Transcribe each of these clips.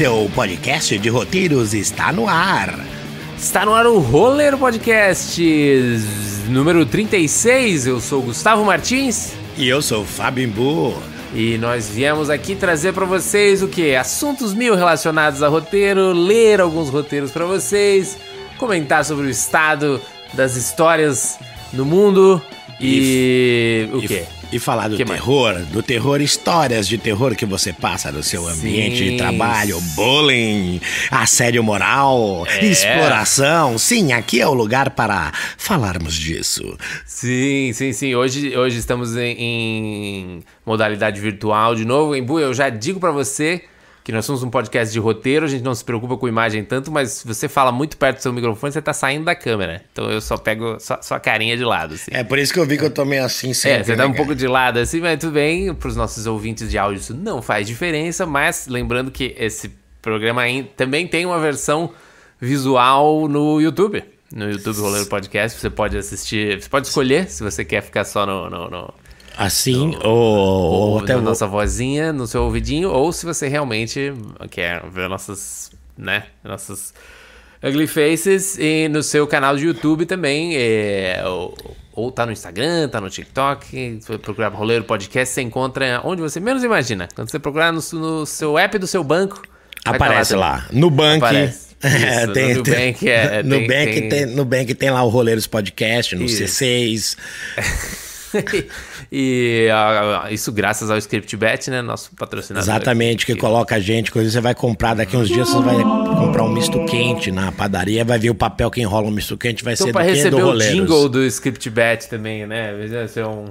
seu podcast de roteiros está no ar. Está no ar o Roller Podcast número 36. Eu sou Gustavo Martins. E eu sou o Fábio Imbu. E nós viemos aqui trazer para vocês o que? Assuntos mil relacionados a roteiro, ler alguns roteiros para vocês, comentar sobre o estado das histórias no mundo e, e o quê? E falar do que terror, mais? do terror, histórias de terror que você passa no seu ambiente sim. de trabalho, bullying, assédio moral, é. exploração. Sim, aqui é o lugar para falarmos disso. Sim, sim, sim. Hoje, hoje estamos em, em modalidade virtual de novo. Embu, eu já digo para você que nós somos um podcast de roteiro, a gente não se preocupa com imagem tanto, mas se você fala muito perto do seu microfone, você tá saindo da câmera. Então eu só pego só, só a carinha de lado. Assim. É por isso que eu vi que eu tô meio assim sempre. É, você tá um pouco de lado assim, mas tudo bem. Para os nossos ouvintes de áudio isso não faz diferença, mas lembrando que esse programa também tem uma versão visual no YouTube. No YouTube Roleiro Podcast, você pode assistir, você pode escolher se você quer ficar só no, no, no Assim, ou, ou, ou até na nossa vozinha, no seu ouvidinho, ou se você realmente quer ver nossas, né, nossas ugly faces e no seu canal de YouTube também, é, ou, ou tá no Instagram, tá no TikTok, se procurar Roleiro Podcast, você encontra onde você menos imagina. Quando você procurar no, no seu app do seu banco, aparece lá, lá. No banco. É, tem, no Nubank, é, no, tem, Nubank tem... Tem, Nubank tem lá o Roleiros Podcast, no Isso. C6. e uh, isso graças ao ScriptBet, né? Nosso patrocinador. Exatamente, que coloca a gente, coisa você vai comprar daqui uns dias, você vai comprar um misto quente na padaria, vai ver o papel que enrola um misto quente, vai então, ser do receber do o jingle do ScriptBet também, né? Vai ser um...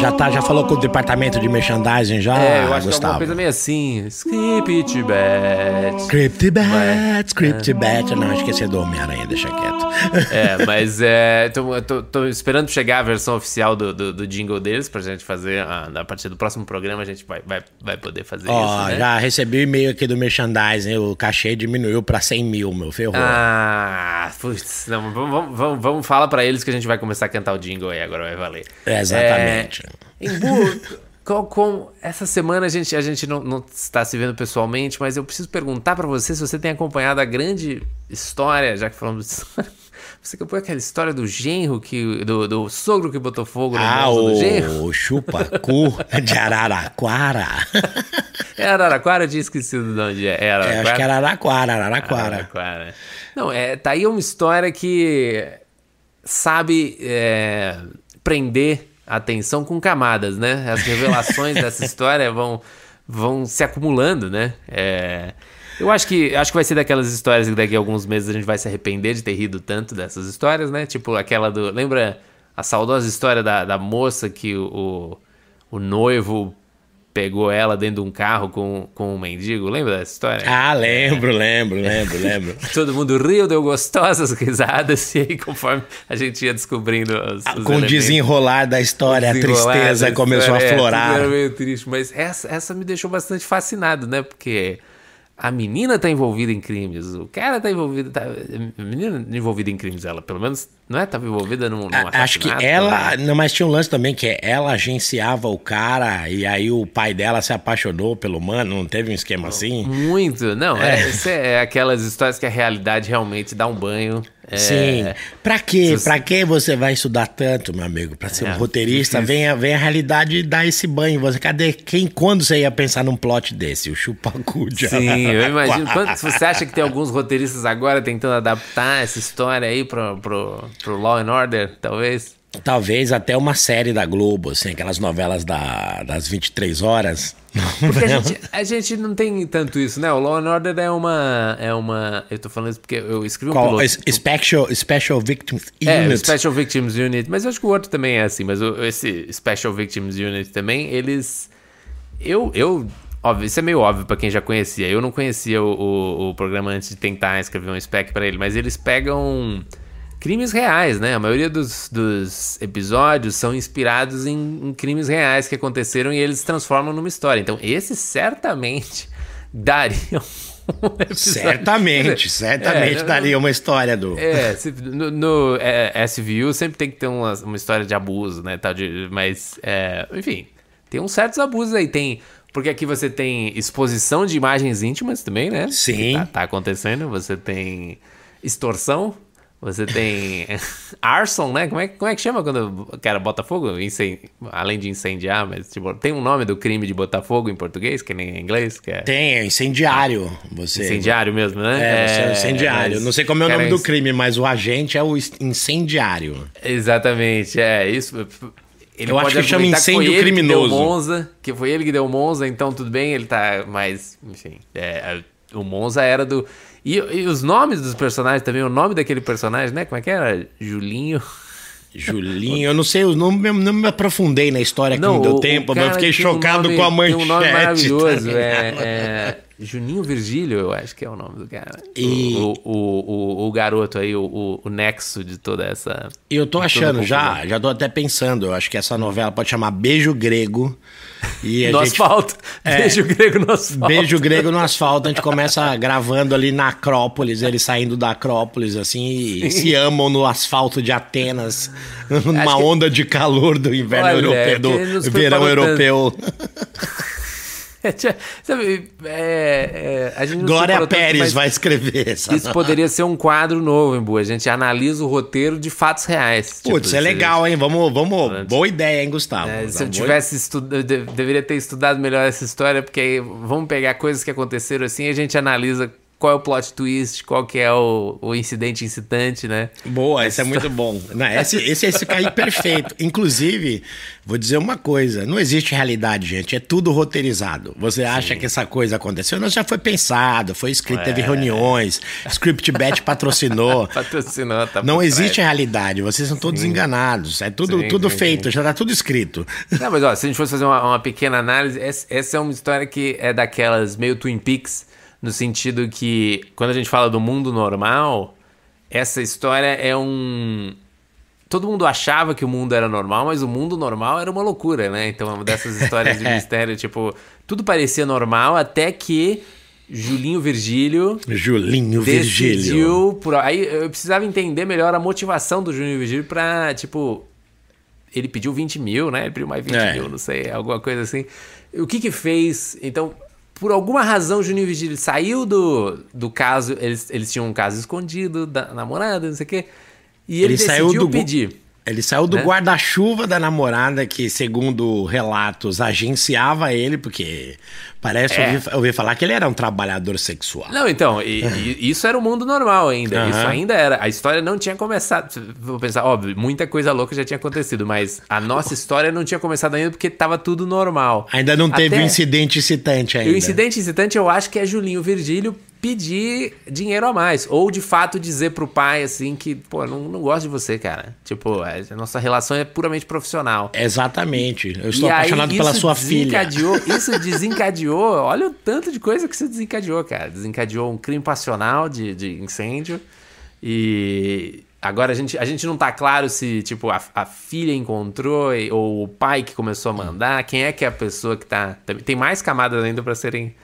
Já tá, já falou com o departamento de merchandising já, É, eu acho Gustavo. que é uma coisa meio assim, ScriptBet. ScriptBet, ScriptBet. Não, esqueci do Homem-Aranha, deixa quieto. É, mas é, tô, tô, tô esperando chegar a versão oficial do, do, do jingle deles pra gente fazer. A, a partir do próximo programa a gente vai, vai, vai poder fazer oh, isso. Né? Já recebi o e-mail aqui do merchandising, o cachê diminuiu pra 100 mil, meu ferrou. Ah, putz, não, vamos, vamos, vamos, falar pra eles que a gente vai começar a cantar o jingle aí, agora vai valer. É, exatamente. É, Embu, com, com, essa semana a gente, a gente não, não, está se vendo pessoalmente, mas eu preciso perguntar para você se você tem acompanhado a grande história, já que falamos de você acompanhou aquela história do genro, que, do, do sogro que botou fogo no ah, o, do genro? o chupacu de Araraquara. É Araraquara? Eu tinha esquecido de onde é. é Araraquara? É, acho que era Araraquara, Araraquara. Araraquara. Não, é, tá aí uma história que sabe é, prender a atenção com camadas, né? As revelações dessa história vão, vão se acumulando, né? É... Eu acho que acho que vai ser daquelas histórias que daqui a alguns meses a gente vai se arrepender de ter rido tanto dessas histórias, né? Tipo aquela do. Lembra a saudosa história da, da moça que o, o noivo pegou ela dentro de um carro com, com um mendigo. Lembra dessa história? Ah, lembro, lembro, lembro, lembro. Todo mundo riu, deu gostosas risadas, e aí, conforme a gente ia descobrindo os, ah, os Com o desenrolar da história, a tristeza começou a florar. É, era meio triste, mas essa, essa me deixou bastante fascinado, né? Porque a menina tá envolvida em crimes, o cara tá envolvido, tá, a menina envolvida em crimes, ela pelo menos, não é? Tava envolvida num, num Acho que ela, né? não, mas tinha um lance também que ela agenciava o cara e aí o pai dela se apaixonou pelo mano, não teve um esquema assim? Muito, não, é, é, é aquelas histórias que a realidade realmente dá um banho é... Sim. Pra quê? Pra que você vai estudar tanto, meu amigo? Pra ser é, um roteirista, vem a, vem a realidade e dá esse banho. Você, cadê? Quem, quando você ia pensar num plot desse? O chupacu de Sim, eu imagino. Quando, você acha que tem alguns roteiristas agora tentando adaptar essa história aí pro, pro, pro Law and Order, talvez? Talvez até uma série da Globo, assim, aquelas novelas da, das 23 horas. Porque a gente, a gente não tem tanto isso, né? O Law and Order é uma. É uma eu tô falando isso porque eu escrevi um Qual, piloto. Special, Special Victims Unit. É, Special Victims Unit. Mas eu acho que o outro também é assim. Mas esse Special Victims Unit também, eles. Eu. eu óbvio, isso é meio óbvio para quem já conhecia. Eu não conhecia o, o, o, programa antes de tentar escrever um spec para ele, mas eles pegam crimes reais, né? A maioria dos, dos episódios são inspirados em, em, crimes reais que aconteceram e eles se transformam numa história. Então, esse certamente daria um Certamente, certamente é, daria uma história do. É, no, no é, SVU sempre tem que ter uma, uma história de abuso, né? Tal de, mas, é, enfim, tem uns certos abusos aí. Tem Porque aqui você tem exposição de imagens íntimas também, né? Sim. Tá, tá acontecendo. Você tem extorsão. Você tem arson, né? Como é, como é que chama quando o cara bota fogo? Incen... Além de incendiar, mas tipo, tem um nome do crime de botar fogo em português, que nem em inglês? Que é... Tem, é incendiário. Você... Incendiário mesmo, né? É, você é incendiário. mas- Não sei como é o nome cara, do crime, mas o agente é o incendiário. Exatamente, é isso. Ele Eu acho que chama que incêndio ele que criminoso. deu Monza, que foi ele que deu Monza, então tudo bem, ele tá. Mas, enfim, é, o Monza era do. E, e os nomes dos personagens também, o nome daquele personagem, né? Como é que era? Julinho. Julinho, eu não sei, eu não, me- não me aprofundei na história que não, deu o- o tempo, mas eu fiquei tem um chocado nome- com a manchete. Tem um nome maravilhoso, tá é, é Juninho Virgílio, eu acho que é o nome do cara. E- O, o, o, o garoto aí, o, o, nexo de toda essa. Eu tô achando, já, já tô até pensando, eu acho que essa novela pode chamar Beijo Grego. E No gente asfalto. É. Beijo grego no asfalto. Beijo grego no asfalto, a gente começa gravando ali na Acrópolis, eles saindo da Acrópolis, assim, e se amam no asfalto de Atenas, numa Acho que- onda de calor do inverno Olha, europeu, nos do verão europeu. Sabe, é, é, gente Glória tanto, Pérez mas vai escrever essa. Isso poderia ser um quadro novo, Embu. A gente analisa o roteiro de fatos reais. Putz, Tipo, é legal, hein? Vamos, vamos. Boa ideia, hein, Gustavo? é, se eu tivesse estudado, deveria ter estudado melhor essa história, porque aí vamos pegar coisas que aconteceram assim e a gente analisa qual é o plot twist, qual que é o, o incidente incitante, né? Boa, esse é muito bom. Não, esse, esse, esse cair perfeito. Inclusive, vou dizer uma coisa: não existe realidade, gente. É tudo roteirizado. Você acha que essa coisa aconteceu? Não, já foi pensado, foi escrito, É. teve reuniões, ScriptBet patrocinou. Patrocinou, tá Não existe trás. realidade, vocês são todos enganados. É tudo, Sim, tudo sim, feito, já tá tudo escrito. Não, mas ó, se a gente fosse fazer uma, uma pequena análise, essa, essa é uma história que é daquelas meio Twin Peaks, no sentido que quando a gente fala do mundo normal, essa história é um. Todo mundo achava que o mundo era normal, mas o mundo normal era uma loucura, né? Então, é uma dessas histórias de mistério, tipo, tudo parecia normal até que Julinho Virgílio Julinho Virgílio. Por... Aí eu precisava entender melhor a motivação do Juninho Virgílio pra, tipo. Ele pediu 20 mil, né? Ele pediu mais 20 É. mil, não sei, alguma coisa assim. O que que fez? Então, por alguma razão, o Juninho Virgílio saiu do, do caso. Eles, eles tinham um caso escondido da namorada, não sei o quê. E ele, Ele saiu decidiu do gu- pedir. Ele saiu do Né? guarda-chuva da namorada, que, segundo relatos, agenciava ele, porque parece É. ouvir, ouvir falar que ele era um trabalhador sexual. Não, então, e- e isso era o mundo normal ainda. Aham. Isso ainda era. A história não tinha começado. Vou pensar, óbvio, muita coisa louca já tinha acontecido, mas a nossa história não tinha começado ainda porque tava tudo normal. Ainda não teve o incidente excitante E ainda. o incidente incitante eu acho que é Julinho Virgílio pedir dinheiro a mais. Ou de fato dizer pro pai assim que, pô, não, não gosto de você, cara. Tipo, a nossa relação é puramente profissional. Exatamente. Eu estou E aí, apaixonado pela isso sua filha. Isso desencadeou, olha o tanto de coisa que isso desencadeou, cara. Desencadeou um crime passional de, de incêndio. E agora a gente, a gente não tá claro se, tipo, a, a filha encontrou ou o pai que começou a mandar. Quem é que é a pessoa que tá. tem- mais camadas ainda pra serem.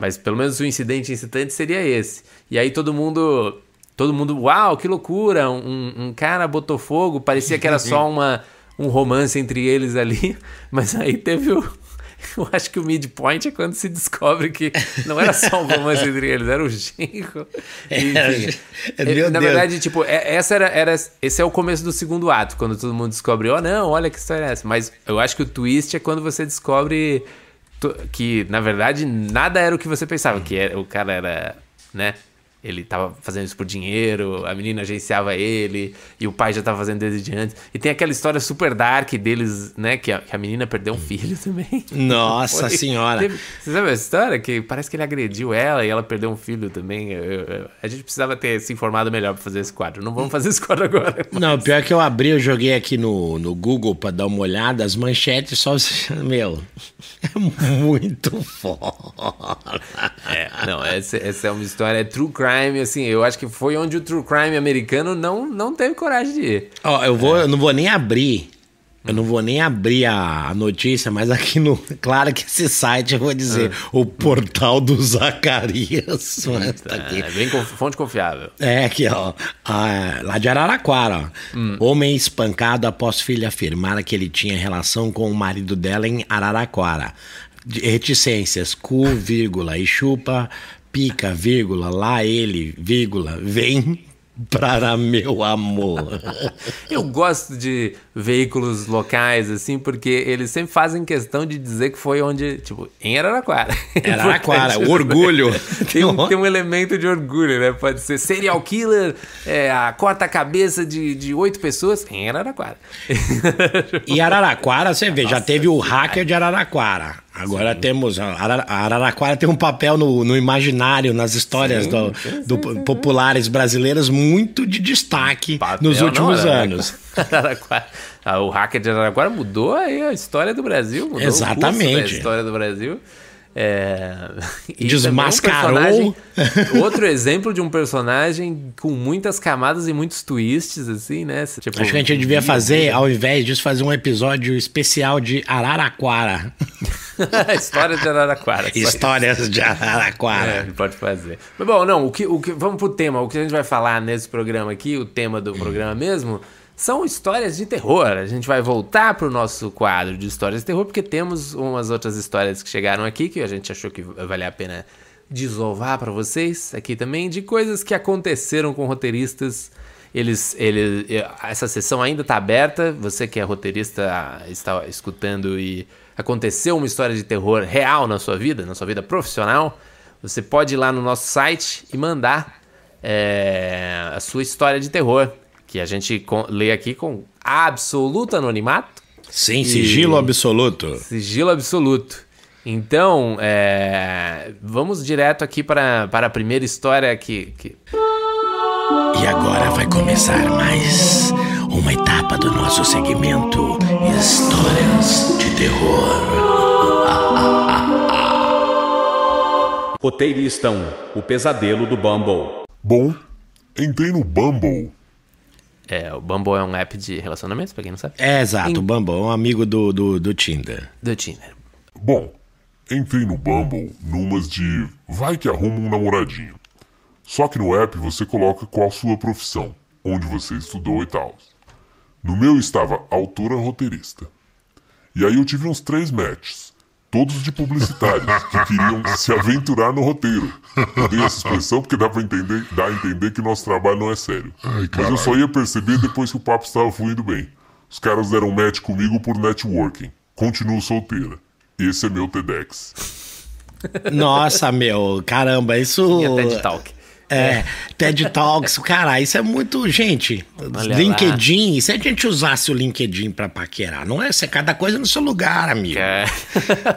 Mas pelo menos o incidente incitante seria esse. E aí todo mundo. Todo mundo, uau, que loucura! Um, um cara botou fogo, parecia que era só uma, um romance entre eles ali, mas aí teve o. Eu acho que o midpoint é quando se descobre que não era só um romance entre eles, era o genro. Enfim. É, Na verdade, tipo, é- essa era, era. Esse é o começo do segundo ato, quando todo mundo descobre, oh não, olha que história é essa. Mas eu acho que o twist é quando você descobre que, na verdade, nada era o que você pensava, que era- o cara era, né? Ele tava fazendo isso por dinheiro, a menina agenciava ele, e o pai já tava fazendo desde antes. E tem aquela história super dark deles, né? Que a, que a menina perdeu um filho também. Nossa Foi- senhora. Teve- você sabe a história? Que parece que ele agrediu ela e ela perdeu um filho também. Eu- eu- a gente precisava ter se informado melhor pra fazer esse quadro. Não vamos fazer esse quadro agora. Não, pior que eu abri, eu joguei aqui no, no Google pra dar uma olhada, as manchetes só. Meu, é muito foda. É, não, essa, essa é uma história, é true crime, assim, eu acho que foi onde o true crime americano não, não teve coragem de ir. Ó, eu vou, eu não vou nem abrir. Eu não vou nem abrir a, a notícia, mas aqui no. Claro que esse site eu vou dizer, o portal do Zacarias. Tá aqui. É bem fonte confiável. É, aqui, ó. Ah, lá de Araraquara, ó. Homem espancado após filha afirmar que ele tinha relação com o marido dela em Araraquara. reticências, cu, vírgula, e chupa, pica, vírgula, lá ele, vírgula, vem para meu amor. Eu gosto de veículos locais, assim, porque eles sempre fazem questão de dizer que foi onde, tipo, em Araraquara. Araraquara, o orgulho. tem, um, tem um elemento de orgulho, né? Pode ser serial killer, é, a corta-cabeça de, de oito pessoas em Araraquara. e Araraquara, você vê, Nossa, já teve o hacker de Araraquara. Agora Sim. temos. A Araraquara tem um papel no, no imaginário, nas histórias sim, do, do sim, populares brasileiras, muito de destaque papel nos últimos não, anos. Araraquara. Ah, o hacker de Araraquara mudou aí a história do Brasil. Mudou Exatamente. a história do Brasil. É... Desmascarou. Um outro exemplo de um personagem com muitas camadas e muitos twists, assim, né? Tipo, Acho que a gente devia fazer, ao invés disso, fazer um episódio especial de Araraquara. História de Araraquara. Histórias de Araraquara. É, pode fazer. Mas, bom, não, o que, o que, vamos pro tema. O que a gente vai falar nesse programa aqui, o tema do programa mesmo são histórias de terror. A gente vai voltar para o nosso quadro de histórias de terror, porque temos umas outras histórias que chegaram aqui que a gente achou que valia a pena desovar para vocês aqui também, de coisas que aconteceram com roteiristas. Eles, eles, essa sessão ainda está aberta. Você que é roteirista está escutando e aconteceu uma história de terror real na sua vida, na sua vida profissional, você pode ir lá no nosso site e mandar é, a sua história de terror que a gente lê aqui com absoluto anonimato. Sim, e... sigilo absoluto. Sigilo absoluto. Então, é... vamos direto aqui para, para a primeira história que, que. E agora vai começar mais uma etapa do nosso segmento Histórias de Terror. Roteirista 1 O Pesadelo do Bumble. Bom, entrei no Bumble é, o Bumble é um app de relacionamentos, pra quem não sabe. É, exato, em... o Bumble é um amigo do, do, do Tinder. Do Tinder. Bom, entrei no Bumble numas de vai que arruma um namoradinho. Só que no app você coloca qual sua profissão, onde você estudou e tal. No meu estava autora roteirista. E aí eu tive uns três matches todos de publicitários que queriam se aventurar no roteiro. Eu dei essa expressão porque dá para entender, dá a entender que nosso trabalho não é sério. Ai, Mas eu só ia perceber depois que o papo estava fluindo bem. Os caras deram match comigo por networking. Continuo solteira. Esse é meu TEDx. Nossa, meu, caramba, isso. TED Talk. É, TED Talks, cara, isso é muito. Gente, Olha LinkedIn, lá. se a gente usasse o LinkedIn pra paquerar, não é ser cada coisa no seu lugar, amigo. É.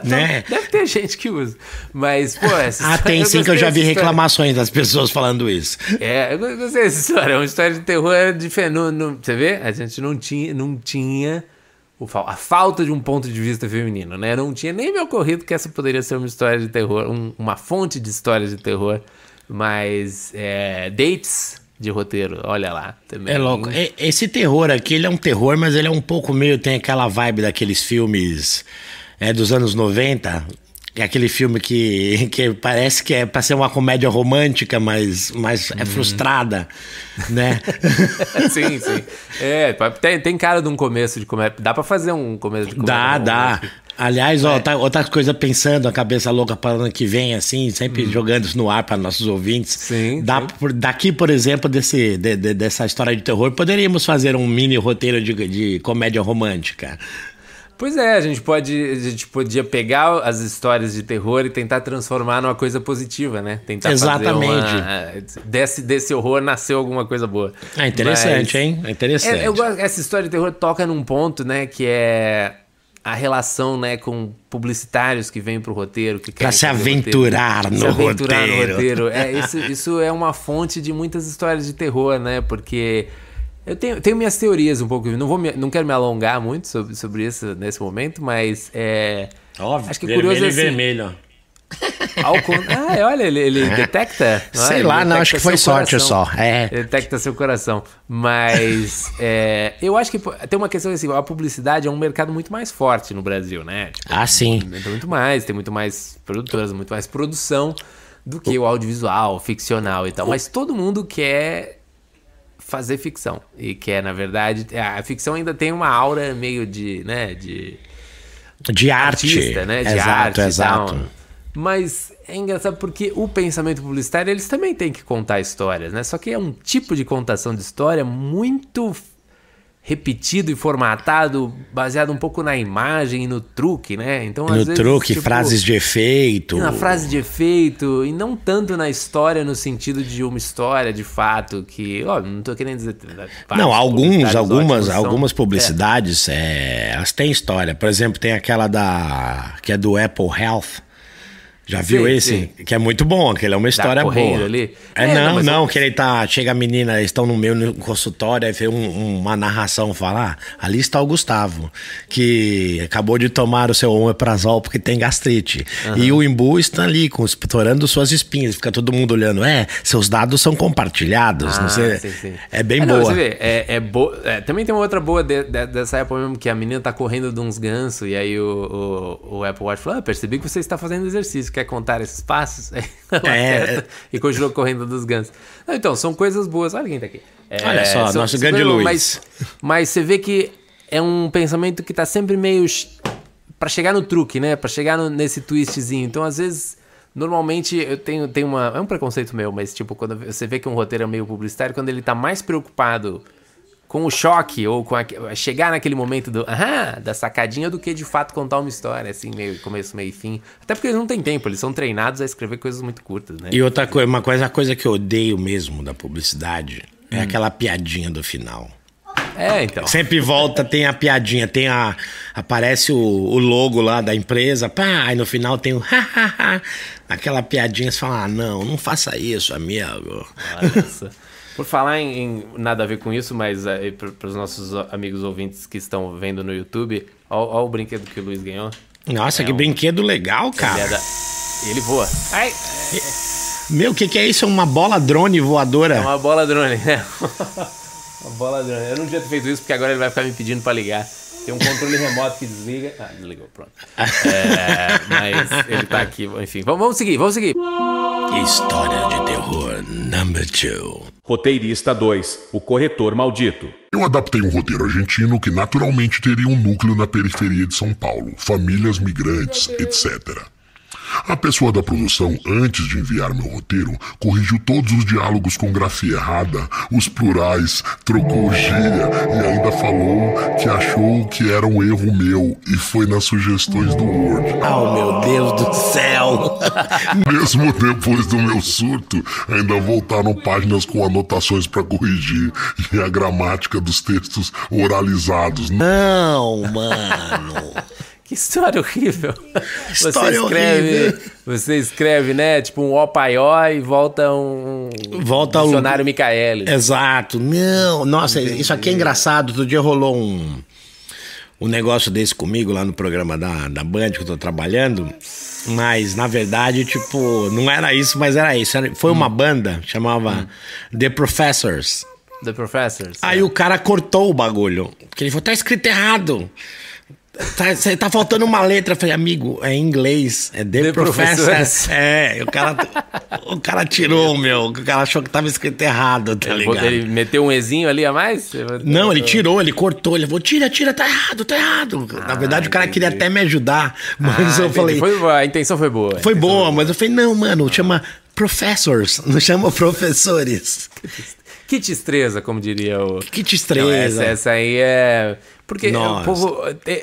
Né? Deve ter gente que usa. Mas, pô, essa Ah, tem sim que eu já vi reclamações das pessoas falando isso. É, eu gostei dessa história. É uma história de terror de fenômeno. Você vê? A gente não tinha. Não tinha a falta de um ponto de vista feminino, né? Não tinha nem me ocorrido que essa poderia ser uma história de terror, um, uma fonte de histórias de terror mas é, dates de roteiro, olha lá. Também. É louco. Esse terror aqui, ele é um terror, mas ele é um pouco meio. Tem aquela vibe daqueles filmes é, dos anos 90. É aquele filme que, que parece que é para ser uma comédia romântica, mas, mas é uhum. frustrada, né? sim, sim. É, tem, tem cara de um começo de comédia. Dá para fazer um começo de comédia. Dá, dá. Aliás, ó, é. tá, outra coisa pensando, a cabeça louca para ano que vem, assim, sempre hum. jogando isso no ar para nossos ouvintes. Sim. Por, daqui, por exemplo, desse, de, de, dessa história de terror, poderíamos fazer um mini roteiro de, de comédia romântica. Pois é, a gente pode, a gente podia pegar as histórias de terror e tentar transformar numa coisa positiva, né? Tentar Exatamente. Uma, desse, desse horror nasceu alguma coisa boa. É interessante, Mas, hein? É interessante. É, eu gosto, essa história de terror toca num ponto, né, que é a relação né, com publicitários que vêm para o roteiro. Que para se aventurar, roteiro, no, se aventurar roteiro. no roteiro. É, isso, isso é uma fonte de muitas histórias de terror, né? Porque eu tenho, tenho minhas teorias um pouco. Não, vou me, não quero me alongar muito sobre, sobre isso nesse momento, mas é. Óbvio, acho que vermelho curioso, assim, vermelho. Ah, olha, ele, ele é. detecta. Sei lá, não, acho que foi sorte coração. só. É. Detecta seu coração. Mas é, eu acho que tem uma questão assim: a publicidade é um mercado muito mais forte no Brasil, né? Tipo, ah, sim. Tem muito mais, tem muito mais produtoras, muito mais produção do que o audiovisual, ficcional e tal. Mas todo mundo quer fazer ficção. E quer, na verdade, a ficção ainda tem uma aura meio de, né, de De arte. artista, né? De exato, arte exato. tal. Mas é engraçado porque o pensamento publicitário, eles também têm que contar histórias, né? Só que é um tipo de contação de história muito repetido e formatado, baseado um pouco na imagem e no truque, né? Então, às No vezes, truque, tipo, frases de efeito. na frase de efeito e não tanto na história no sentido de uma história de fato que, ó, não tô querendo dizer Não, alguns, algumas, algumas publicidades, é, elas têm história. Por exemplo, tem aquela da que é do Apple Health. Já viu Sim, esse? sim. Que é muito bom, aquele é uma história boa. ali? É, É, não, não, não, eu- que ele tá. Chega a menina, eles estão no meio no consultório, aí vê um- uma narração falar. ali está o Gustavo, que acabou de tomar o seu omeprazol porque tem gastrite. E o Imbu está ali, com, estourando suas espinhas. Fica todo mundo olhando. É, seus dados são compartilhados. não Ah, sei. sim, sim. É bem É, não, boa. você vê, é, é bo- é, também tem uma outra boa de- de- dessa época mesmo, que a menina tá correndo de uns gansos, e aí o, o, o Apple Watch falou: ah, percebi que você está fazendo exercício, quer contar esses passos? É, aperta E continuou correndo dos gansos. Não, então, são coisas boas. Olha quem tá aqui. É, Olha só, são- nosso grande Luiz. Mas, mas você vê que é um pensamento que tá sempre meio. Pra chegar no truque, né? Pra chegar no- nesse twistzinho. Então, às vezes. Normalmente eu tenho, tenho uma. É um preconceito meu, mas tipo, quando você vê que um roteiro é meio publicitário, quando ele tá mais preocupado com o choque ou com a, chegar naquele momento do aham, da sacadinha do que de fato contar uma história, assim, meio começo, meio fim. Até porque eles não têm tempo, eles são treinados a escrever coisas muito curtas, né? E outra coisa, uma coisa, a coisa que eu odeio mesmo da publicidade Hum. é aquela piadinha do final. É, então. Sempre volta, tem a piadinha, tem a. Aparece o, o logo lá da empresa, pá, aí no final tem o hahaha. Aquela piadinha, você fala, ah, não, não faça isso, amigo. Nossa. Por falar em, em nada a ver com isso, mas para os nossos amigos ouvintes que estão vendo no YouTube, olha o brinquedo que o Luiz ganhou. Nossa, É que um- brinquedo legal, Ele, é cara. da- ele voa. Ai, Meu, o que, que é isso? É uma bola drone voadora? é uma bola drone, né? uma bola drone. Eu não devia ter feito isso porque agora ele vai ficar me pedindo para ligar. Tem um controle remoto que desliga. Ah, desligou, pronto. É, mas ele tá aqui, enfim. Vamos, vamos seguir, vamos seguir. História de terror number two. Roteirista 2, o corretor maldito. Eu adaptei um roteiro argentino que naturalmente teria um núcleo na periferia de São Paulo, famílias migrantes, etc. A pessoa da produção, antes de enviar meu roteiro, corrigiu todos os diálogos com grafia errada, os plurais, trocou gíria e ainda falou que achou que era um erro meu e foi nas sugestões do Word. Oh, meu Deus do céu! Mesmo depois do meu surto, ainda voltaram páginas com anotações para corrigir e a gramática dos textos oralizados. Não, mano. Que história horrível. História você escreve, horrível. Você escreve, né? Tipo um opaió e volta um. Volta o- dicionário Micaele. Exato. Não, nossa, isso aqui é engraçado. Outro dia rolou um, um negócio desse comigo lá no programa da, da Band que eu tô trabalhando. Mas, na verdade, tipo, não era isso, mas era isso. Foi uma banda, chamava The Professors. The Professors. Aí o cara cortou o bagulho. Porque ele falou, tá escrito errado. Tá, tá faltando uma letra. Eu falei, amigo, é em inglês. É The, The. Professors. É, o cara, o cara tirou, meu. O cara achou que tava escrito errado, tá ligado? ele meteu um Ezinho ali a mais? Não, ele tirou, ele cortou, ele falou, tira, tira, tá errado, tá errado. Na verdade, o cara entendi. queria até me ajudar, mas Ah, eu entendi. falei, foi, Foi, a intenção foi boa. boa, mas eu falei, não, mano, chama professors, não chama professores. Que destreza, como diria o. Que destreza. essa, essa aí é. Porque Nossa. o povo tem,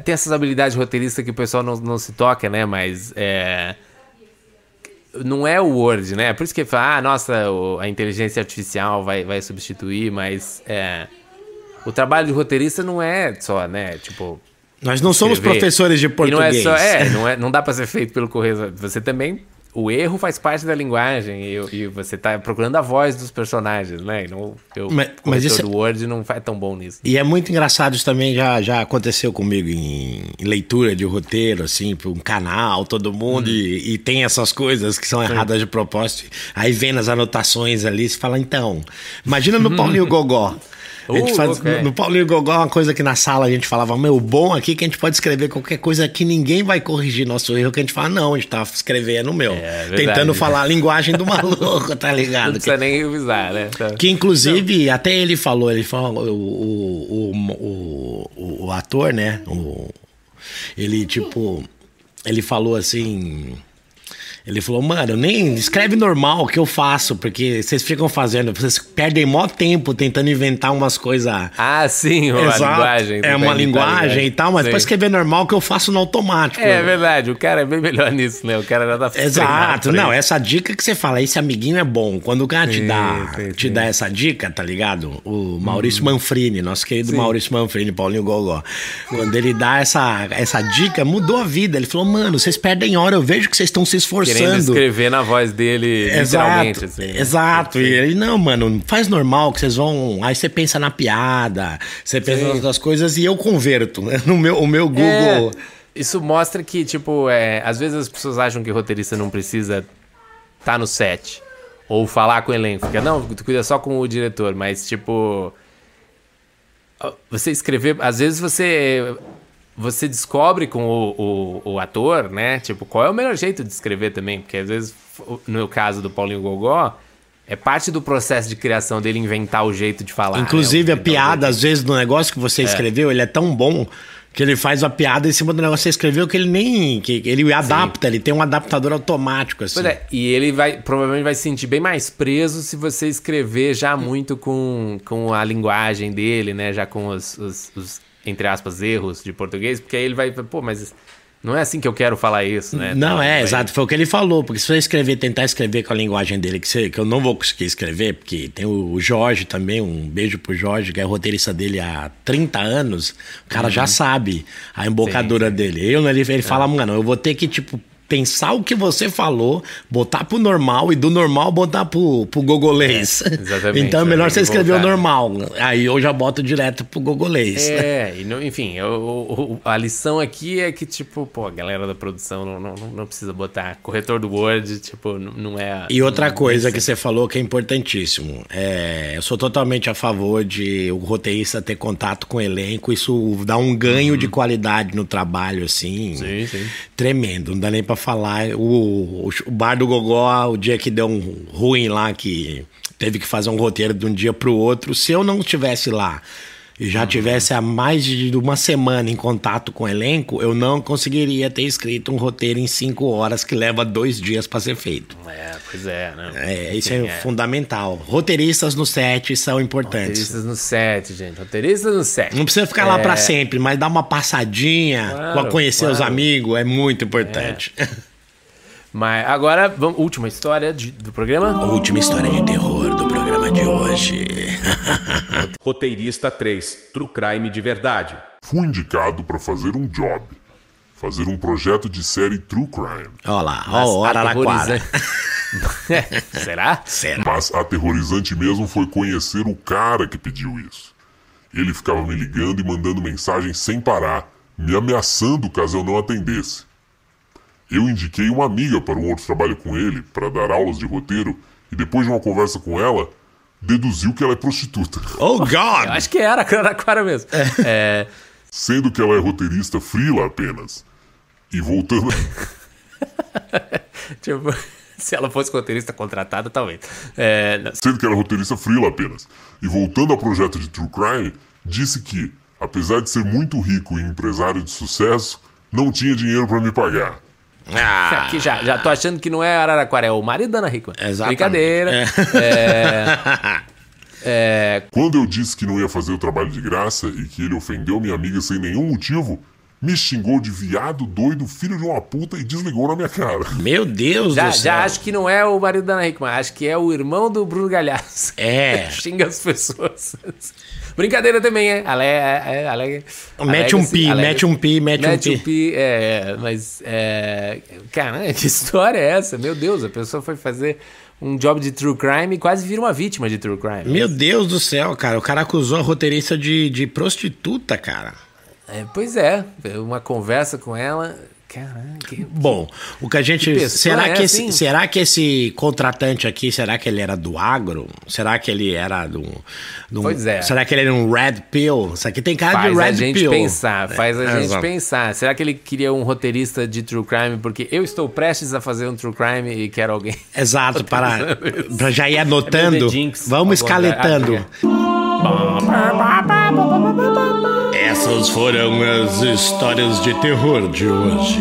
tem essas habilidades roteiristas que o pessoal não, não se toca, né? Mas é. Não é o Word, né? Por isso que fala, ah, nossa, a inteligência artificial vai, vai substituir, mas é. O trabalho de roteirista não é só, né? Tipo. Nós não somos escrever. professores de E não é português. só. É, não, é, não dá pra ser feito pelo correio. Você também. O erro faz parte da linguagem e, e você tá procurando a voz dos personagens, né? E não, eu, Mas- o mas isso é- do Word não faz tão bom nisso. E é muito engraçado, isso também já, já aconteceu comigo em, em leitura de roteiro, assim, para um canal, todo mundo, Hum. e, e tem essas coisas que são erradas de propósito. Aí vem nas anotações ali, você fala, então, imagina no Paulinho Gogó. A gente faz, ok. No Paulinho Gogó, uma coisa que na sala a gente falava, meu, o bom aqui é que a gente pode escrever qualquer coisa que ninguém vai corrigir nosso erro, que a gente fala, não, a gente tá escrevendo, meu, É, verdade. tentando falar a linguagem do maluco, tá Não ligado? precisa nem revisar, né? Tá. Que inclusive, até ele falou, ele falou, o, o, o, o, o- o ator, né? O, Ele, tipo, ele falou assim. Ele falou, mano, nem escreve normal que eu faço, porque vocês ficam fazendo, vocês perdem mó tempo tentando inventar umas coisas. Ah, sim, uma Exato. linguagem. É uma linguagem e tal, mas Sim. pra escrever normal que eu faço no automático. É verdade, o cara é bem melhor nisso, né? O cara já tá Exato, não, essa dica que você fala, esse amiguinho é bom. Quando o cara te Sim, dá, sim, te dá essa dica, tá ligado? O Maurício Manfrini, nosso querido. Maurício Manfrini, Paulinho Gogó. Quando ele dá essa, essa dica, mudou a vida. Ele falou, mano, vocês perdem hora, eu vejo que vocês estão se Querendo escrever na voz dele, literalmente. Exato, assim, né? exato. E ele, não, mano, faz normal que vocês vão. Aí você pensa na piada, você pensa Sim. nas outras coisas e eu converto. né? No meu, o meu É, Google. isso mostra que, tipo, é, às vezes as pessoas acham que roteirista não precisa estar no set. Ou falar com o elenco. Fica, não, tu cuida só com o diretor, mas, tipo. Você escrever. Às vezes você. Você descobre com o, o, o ator, né? Tipo, qual é o melhor jeito de escrever também. Porque às vezes, no caso do Paulinho Gogó, é parte do processo de criação dele inventar o jeito de falar. Inclusive, né? a piada, às vezes, do negócio que você escreveu, ele é tão bom que ele faz a piada em cima do negócio que você escreveu que ele nem. que ele adapta, ele tem um adaptador automático, assim. Pois é, e ele vai provavelmente vai se sentir bem mais preso se você escrever já muito com, com a linguagem dele, né? Já com os, os- os, entre aspas, erros de português, porque aí ele vai, pô, mas não é assim que eu quero falar isso, né? Não, é, exato, foi o que ele falou, porque se você escrever, tentar escrever com a linguagem dele, que, você- que eu não vou conseguir escrever, porque tem o, Jorge também, um beijo pro Jorge, que é roteirista dele há 30 anos, o cara já sabe a embocadura dele. Eu, ele, ele fala, mano, eu vou ter que, tipo, pensar o que você falou, botar pro normal e do normal botar pro, pro gogolês. exatamente, então é melhor né, você escrever o voltar. normal. Aí eu já boto direto pro gogolês. É, e não- enfim, eu- o- o- a lição aqui é que, tipo, pô, a galera da produção não, não, não precisa botar corretor do Word, tipo, não, é. E outra não- coisa que você falou que é importantíssimo, é, eu sou totalmente a favor de o roteirista ter contato com o elenco, isso dá um ganho de qualidade no trabalho, assim, Uhum. Sim, sim. tremendo, não dá nem pra falar. O, o, bar do Gogó, o dia que deu um ruim lá, que teve que fazer um roteiro de um dia pro outro, se eu não estivesse lá e já tivesse há mais de uma semana em contato com o elenco, eu não conseguiria ter escrito um roteiro em cinco horas que leva dois dias pra ser feito. É, pois é, né? É, isso Enfim, é, fundamental. Roteiristas no set são importantes. Roteiristas no set, gente. Roteiristas no set. Não precisa ficar lá É, pra sempre, mas dar uma passadinha, Claro, conhecer os claro. amigos, é muito importante. Mas agora, vamos, última história de- do programa. A última história de terror do programa de hoje. Roteirista 3. True Crime de verdade. Fui indicado para fazer um job. Fazer um projeto de série True Crime. Olha lá, ó o Araraquara. Será? Sério. Mas aterrorizante mesmo foi conhecer o cara que pediu isso. Ele ficava me ligando e mandando mensagens sem parar, me ameaçando caso eu não atendesse. Eu indiquei uma amiga para um outro trabalho com ele, para dar aulas de roteiro, e depois de uma conversa com ela, deduziu que ela é prostituta. Oh, Eu God! acho que era Araraquara mesmo. É, Sendo que ela é roteirista frila apenas. E voltando. tipo, se ela fosse roteirista contratada, talvez. É, Sendo que era roteirista frila apenas. E voltando ao projeto de True Crime, disse que, apesar de ser muito rico e empresário de sucesso, não tinha dinheiro para me pagar. Ah, Aqui já, já tô achando que não é Araraquara, é o marido da Ana Hickman. Exatamente. Brincadeira. É, é, Quando eu disse que não ia fazer o trabalho de graça e que ele ofendeu minha amiga sem nenhum motivo, me xingou de viado, doido, filho de uma puta e desligou na minha cara. Meu Deus já, do céu. já acho que não é o marido da Ana Hickman, acho que é o irmão do Bruno Galhaço. É. Xinga as pessoas. Brincadeira também, é. Ale, é, ale, Mete um pi, mete um pi, mete um mete pi. um pi. É, mas. É, caramba, que história é essa? Meu Deus, a pessoa foi fazer um job de true crime e quase vira uma vítima de true crime. Meu Deus do céu, cara. O cara acusou a roteirista de, de prostituta, cara. É, pois é, uma conversa com ela. Caramba, que, Bom, o que a gente. Que será, é que assim? esse, será que esse contratante aqui, será que ele era do agro? Será que ele era do. do Pois é. Será que ele era um red pill? Isso aqui tem cara faz de red a gente pill. pensar, faz a É, gente exato. pensar. Será que ele queria um roteirista de true crime? Porque eu estou prestes a fazer um true crime e quero alguém. Exato, para, para já ir É anotando. Jinx, Vamos escaletando. Ah, Essa Essas foram as histórias de terror de hoje.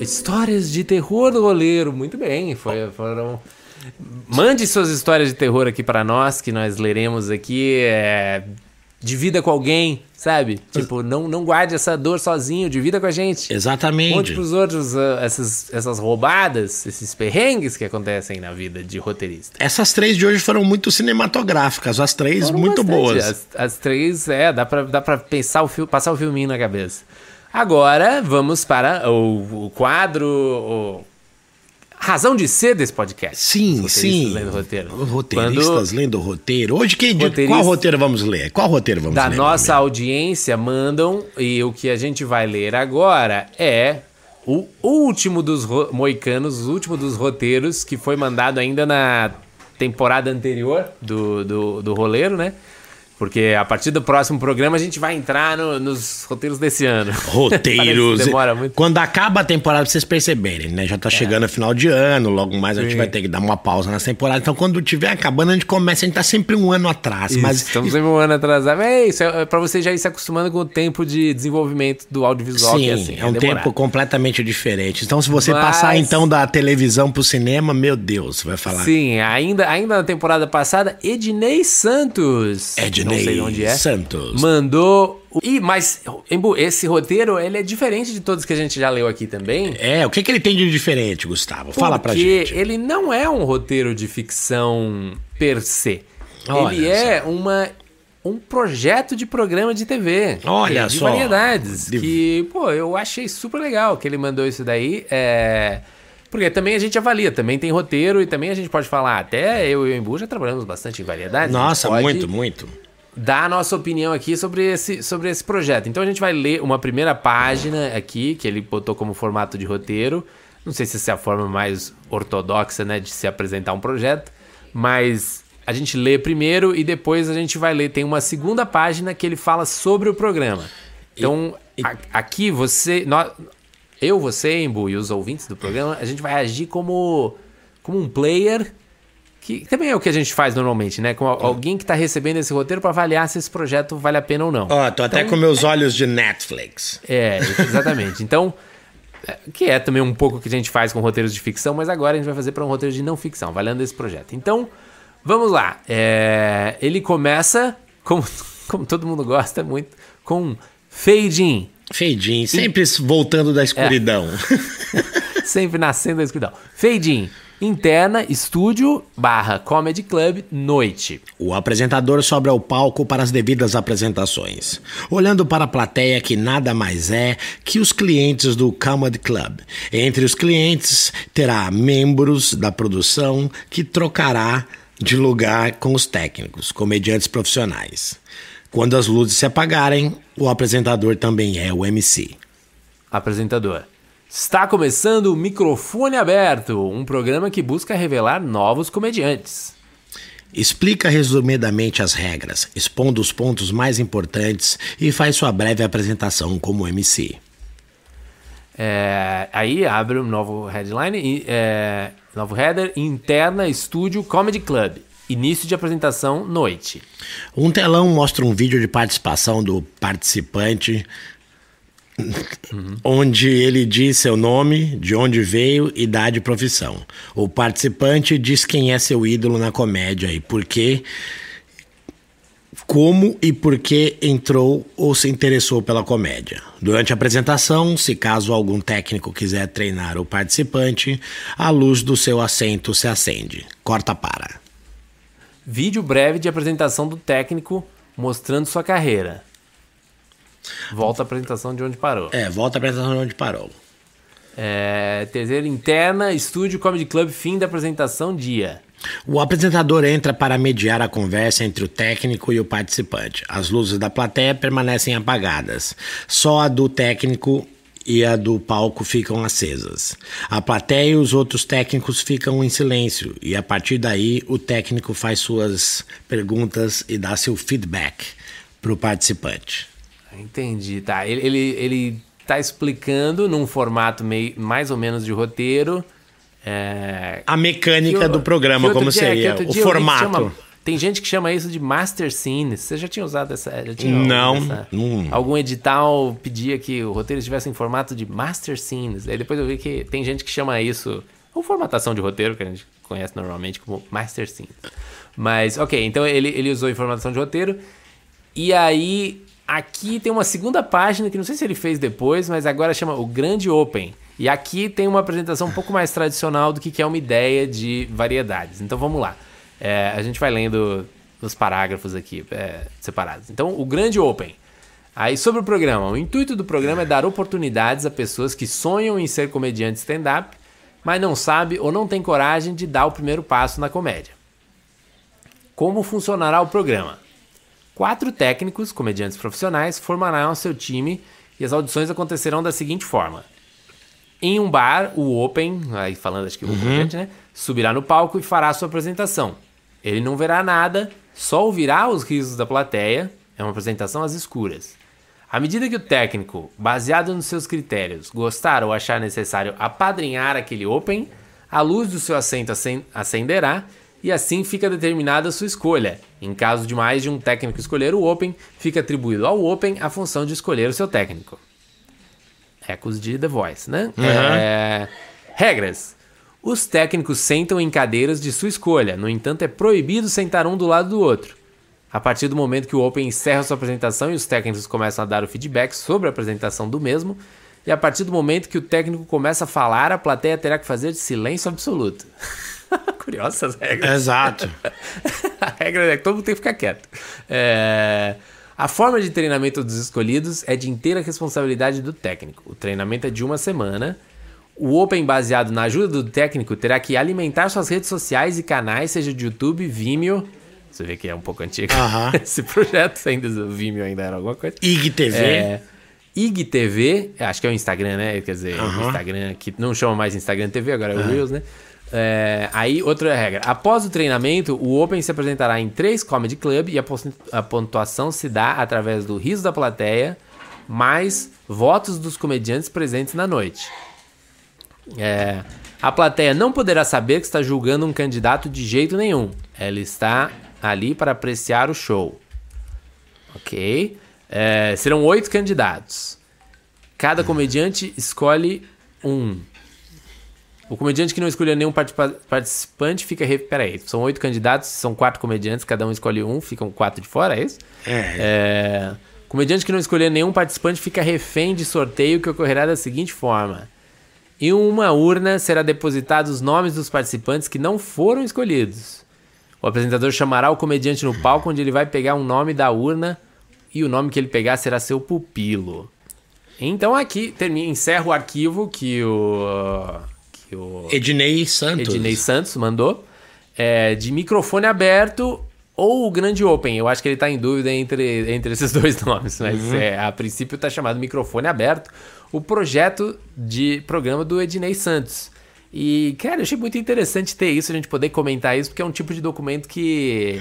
Histórias de terror do roleiro. Muito bem, foi, foram. Mande suas histórias de terror aqui para nós, que nós leremos aqui. É... Divida com alguém, sabe? Tipo, não, não guarde essa dor sozinho, divida com a gente. Exatamente. Conte pros outros uh, essas, essas roubadas, esses perrengues que acontecem na vida de roteirista. Essas três de hoje foram muito cinematográficas, as três Foram muito bastante. boas. As, as três, é, dá pra, dá pra pensar o fil- passar o filminho na cabeça. Agora, vamos para o, o quadro. O, razão de ser desse podcast. Sim, sim. lendo roteiro. Roteiristas lendo roteiro. Hoje, que, de, Roteirista- qual roteiro vamos ler? Qual roteiro vamos da ler? nossa meu amigo? audiência mandam e o que a gente vai ler agora é o último dos ro- moicanos, o último dos roteiros que foi mandado ainda na temporada anterior do, do, do roleiro, né? Porque a partir do próximo programa a gente vai entrar no- nos roteiros desse ano. Roteiros. Demora muito. Quando acaba a temporada, pra vocês perceberem, né? Já tá chegando a final de ano, logo mais a gente Sim. vai ter que dar uma pausa nessa temporada. Então, quando tiver acabando, a gente começa, a gente tá sempre um ano atrás. mas Estamos sempre um ano atrasado. É isso, é pra você já ir se acostumando com o tempo de desenvolvimento do audiovisual. Sim, que é, assim, é um demorado. tempo completamente diferente. Então, se você Mas- passar então da televisão pro cinema, meu Deus, você vai falar. Sim, ainda, ainda na temporada passada, Ednei Santos. Ednei não sei de onde é. Santos. Mandou. Ih, mas Embu, esse roteiro ele é diferente de todos que a gente já leu aqui também. É, o que, que ele tem de diferente, Gustavo? Fala pra porque gente. ele não é um roteiro de ficção per se. Olha ele é uma um projeto de programa de TV. Olha de só. variedades. De- Que, pô, eu achei super legal que ele mandou isso daí. É... Porque também a gente avalia, também tem roteiro e também a gente pode falar. Até eu e o Embu já trabalhamos bastante em variedades. Nossa, pode muito, muito. Dar a nossa opinião aqui sobre esse, sobre esse projeto. Então a gente vai ler uma primeira página aqui, que ele botou como formato de roteiro. Não sei se essa é a forma mais ortodoxa, né, de se apresentar um projeto, mas a gente lê primeiro e depois a gente vai ler. Tem uma segunda página que ele fala sobre o programa. Então, a- aqui você. nó- eu, você, Embu, e os ouvintes do programa, a gente vai agir como, como um player que também é o que a gente faz normalmente, né? Com al- alguém que tá recebendo esse roteiro para avaliar se esse projeto vale a pena ou não. Ó, tô até com meus olhos de Netflix. É, exatamente. Então, é, que é também um pouco o que a gente faz com roteiros de ficção, mas agora a gente vai fazer para um roteiro de não ficção, valendo esse projeto. Então, vamos lá. É, ele começa, como, como todo mundo gosta muito, com fade in. Feidinho, sempre voltando da escuridão. Sempre nascendo da escuridão. Fade in. Interna, estúdio, barra, comedy club, noite. O apresentador sobe ao palco para as devidas apresentações, olhando para a plateia que nada mais é que os clientes do Comedy Club. Entre os clientes terá membros da produção que trocará de lugar com os técnicos, comediantes profissionais. Quando as luzes se apagarem, o apresentador também é o MC. Apresentador. Está começando o Microfone Aberto, um programa que busca revelar novos comediantes. Explica resumidamente as regras, expondo os pontos mais importantes e faz sua breve apresentação como MC. É, aí abre um novo headline, é, novo header, interna, estúdio, comedy club. Início de apresentação, noite. Um telão mostra um vídeo de participação do participante, onde ele diz seu nome, de onde veio, idade e profissão. O participante diz quem é seu ídolo na comédia e por quê, como e por que entrou ou se interessou pela comédia. Durante a apresentação, se caso algum técnico quiser treinar o participante, a luz do seu assento se acende. Corta para. Vídeo breve de apresentação do técnico mostrando sua carreira. Volta à apresentação de onde parou. É, volta a apresentação onde parou. É, terceiro, interna, estúdio, comedy club, fim da apresentação, dia. O apresentador entra para mediar a conversa entre o técnico e o participante. As luzes da plateia permanecem apagadas. Só a do técnico e a do palco ficam acesas. A plateia e os outros técnicos ficam em silêncio e a partir daí o técnico faz suas perguntas e dá seu feedback para o participante. Entendi, tá. Ele, ele, ele tá explicando num formato meio, mais ou menos de roteiro. É, A mecânica eu- do programa, como dia- seria, o formato. Tinha uma, Tem gente que chama isso de master scenes. Você já tinha usado essa? Já tinha Não, essa- não. Algum edital pedia que o roteiro estivesse em formato de master scenes. Aí depois eu vi que tem gente que chama isso, ou formatação de roteiro, que a gente conhece normalmente como master scenes. Mas, ok, então ele, ele usou informação de roteiro. E aí, aqui tem uma segunda página que não sei se ele fez depois, mas agora chama o Grande Open. E aqui tem uma apresentação um pouco mais tradicional do que é uma ideia de variedades. Então vamos lá. É, a gente vai lendo os parágrafos aqui é, separados. Então, o Grande Open. Aí, sobre o programa. O intuito do programa é dar oportunidades a pessoas que sonham em ser comediante stand-up, mas não sabe ou não tem coragem de dar o primeiro passo na comédia. Como funcionará o programa? Quatro técnicos, comediantes profissionais, formarão seu time e as audições acontecerão da seguinte forma. Em um bar, o Open, aí falando acho que o comediante, né? Subirá no palco e fará sua apresentação. Ele não verá nada, só ouvirá os risos da plateia. É uma apresentação às escuras. À medida que o técnico, baseado nos seus critérios, gostar ou achar necessário apadrinhar aquele Open, a luz do seu assento acen- acenderá e assim fica determinada a sua escolha. Em caso de mais de um técnico escolher o Open, fica atribuído ao Open a função de escolher o seu técnico. Ecos de The Voice, né? É, Regras. Os técnicos sentam em cadeiras de sua escolha, no entanto, é proibido sentar um do lado do outro. A partir do momento que o Open encerra sua apresentação e os técnicos começam a dar o feedback sobre a apresentação do mesmo, e a partir do momento que o técnico começa a falar, a plateia terá que fazer silêncio absoluto. Curiosas essas regras. Exato. A regra é que todo mundo tem que ficar quieto. É, A forma de treinamento dos escolhidos é de inteira responsabilidade do técnico. O treinamento é de uma semana. O Open, baseado na ajuda do técnico, terá que alimentar suas redes sociais e canais, seja de YouTube, Vimeo. Você vê que é um pouco antigo Aham. esse projeto, ainda o Vimeo ainda era alguma coisa. IGTV. É, IGTV, acho que é o Instagram, né? Quer dizer, o Instagram que não chama mais Instagram TV, agora é o Reels, né? É, aí, outra regra. Após o treinamento, o Open se apresentará em três comedy club e a, pontuação se dá através do riso da plateia mais votos dos comediantes presentes na noite. É, a plateia não poderá saber que está julgando um candidato de jeito nenhum. Ela está ali para apreciar o show. Ok? É, serão oito candidatos. Cada comediante escolhe um. O comediante que não escolher nenhum participa- participante fica. Re... Peraí, são oito candidatos, são quatro comediantes, cada um escolhe um, ficam quatro de fora, é isso? É. É, Comediante que não escolher nenhum participante fica refém de sorteio que ocorrerá da seguinte forma: em uma urna será depositados os nomes dos participantes que não foram escolhidos. O apresentador chamará o comediante no palco, onde ele vai pegar um nome da urna e o nome que ele pegar será seu pupilo. Então aqui termina, encerra o arquivo que o que o Ednei Santos. Ednei Santos mandou é, de microfone aberto ou o grande open. Eu acho que ele tá em dúvida entre, entre esses dois nomes, mas é, a princípio tá chamado microfone aberto. O projeto de programa do Ednei Santos. E, cara, eu achei muito interessante ter isso, a gente poder comentar isso, porque é um tipo de documento que,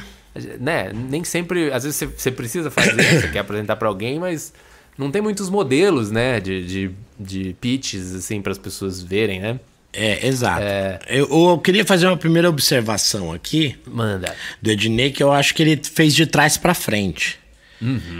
né, nem sempre, às vezes você, você precisa fazer, você quer apresentar para alguém, mas não tem muitos modelos, né, de, de, de pitches, assim, para as pessoas verem, né? É, exato. Eu, eu queria fazer uma primeira observação aqui Manda. do Ednei, que eu acho que ele fez de trás pra frente.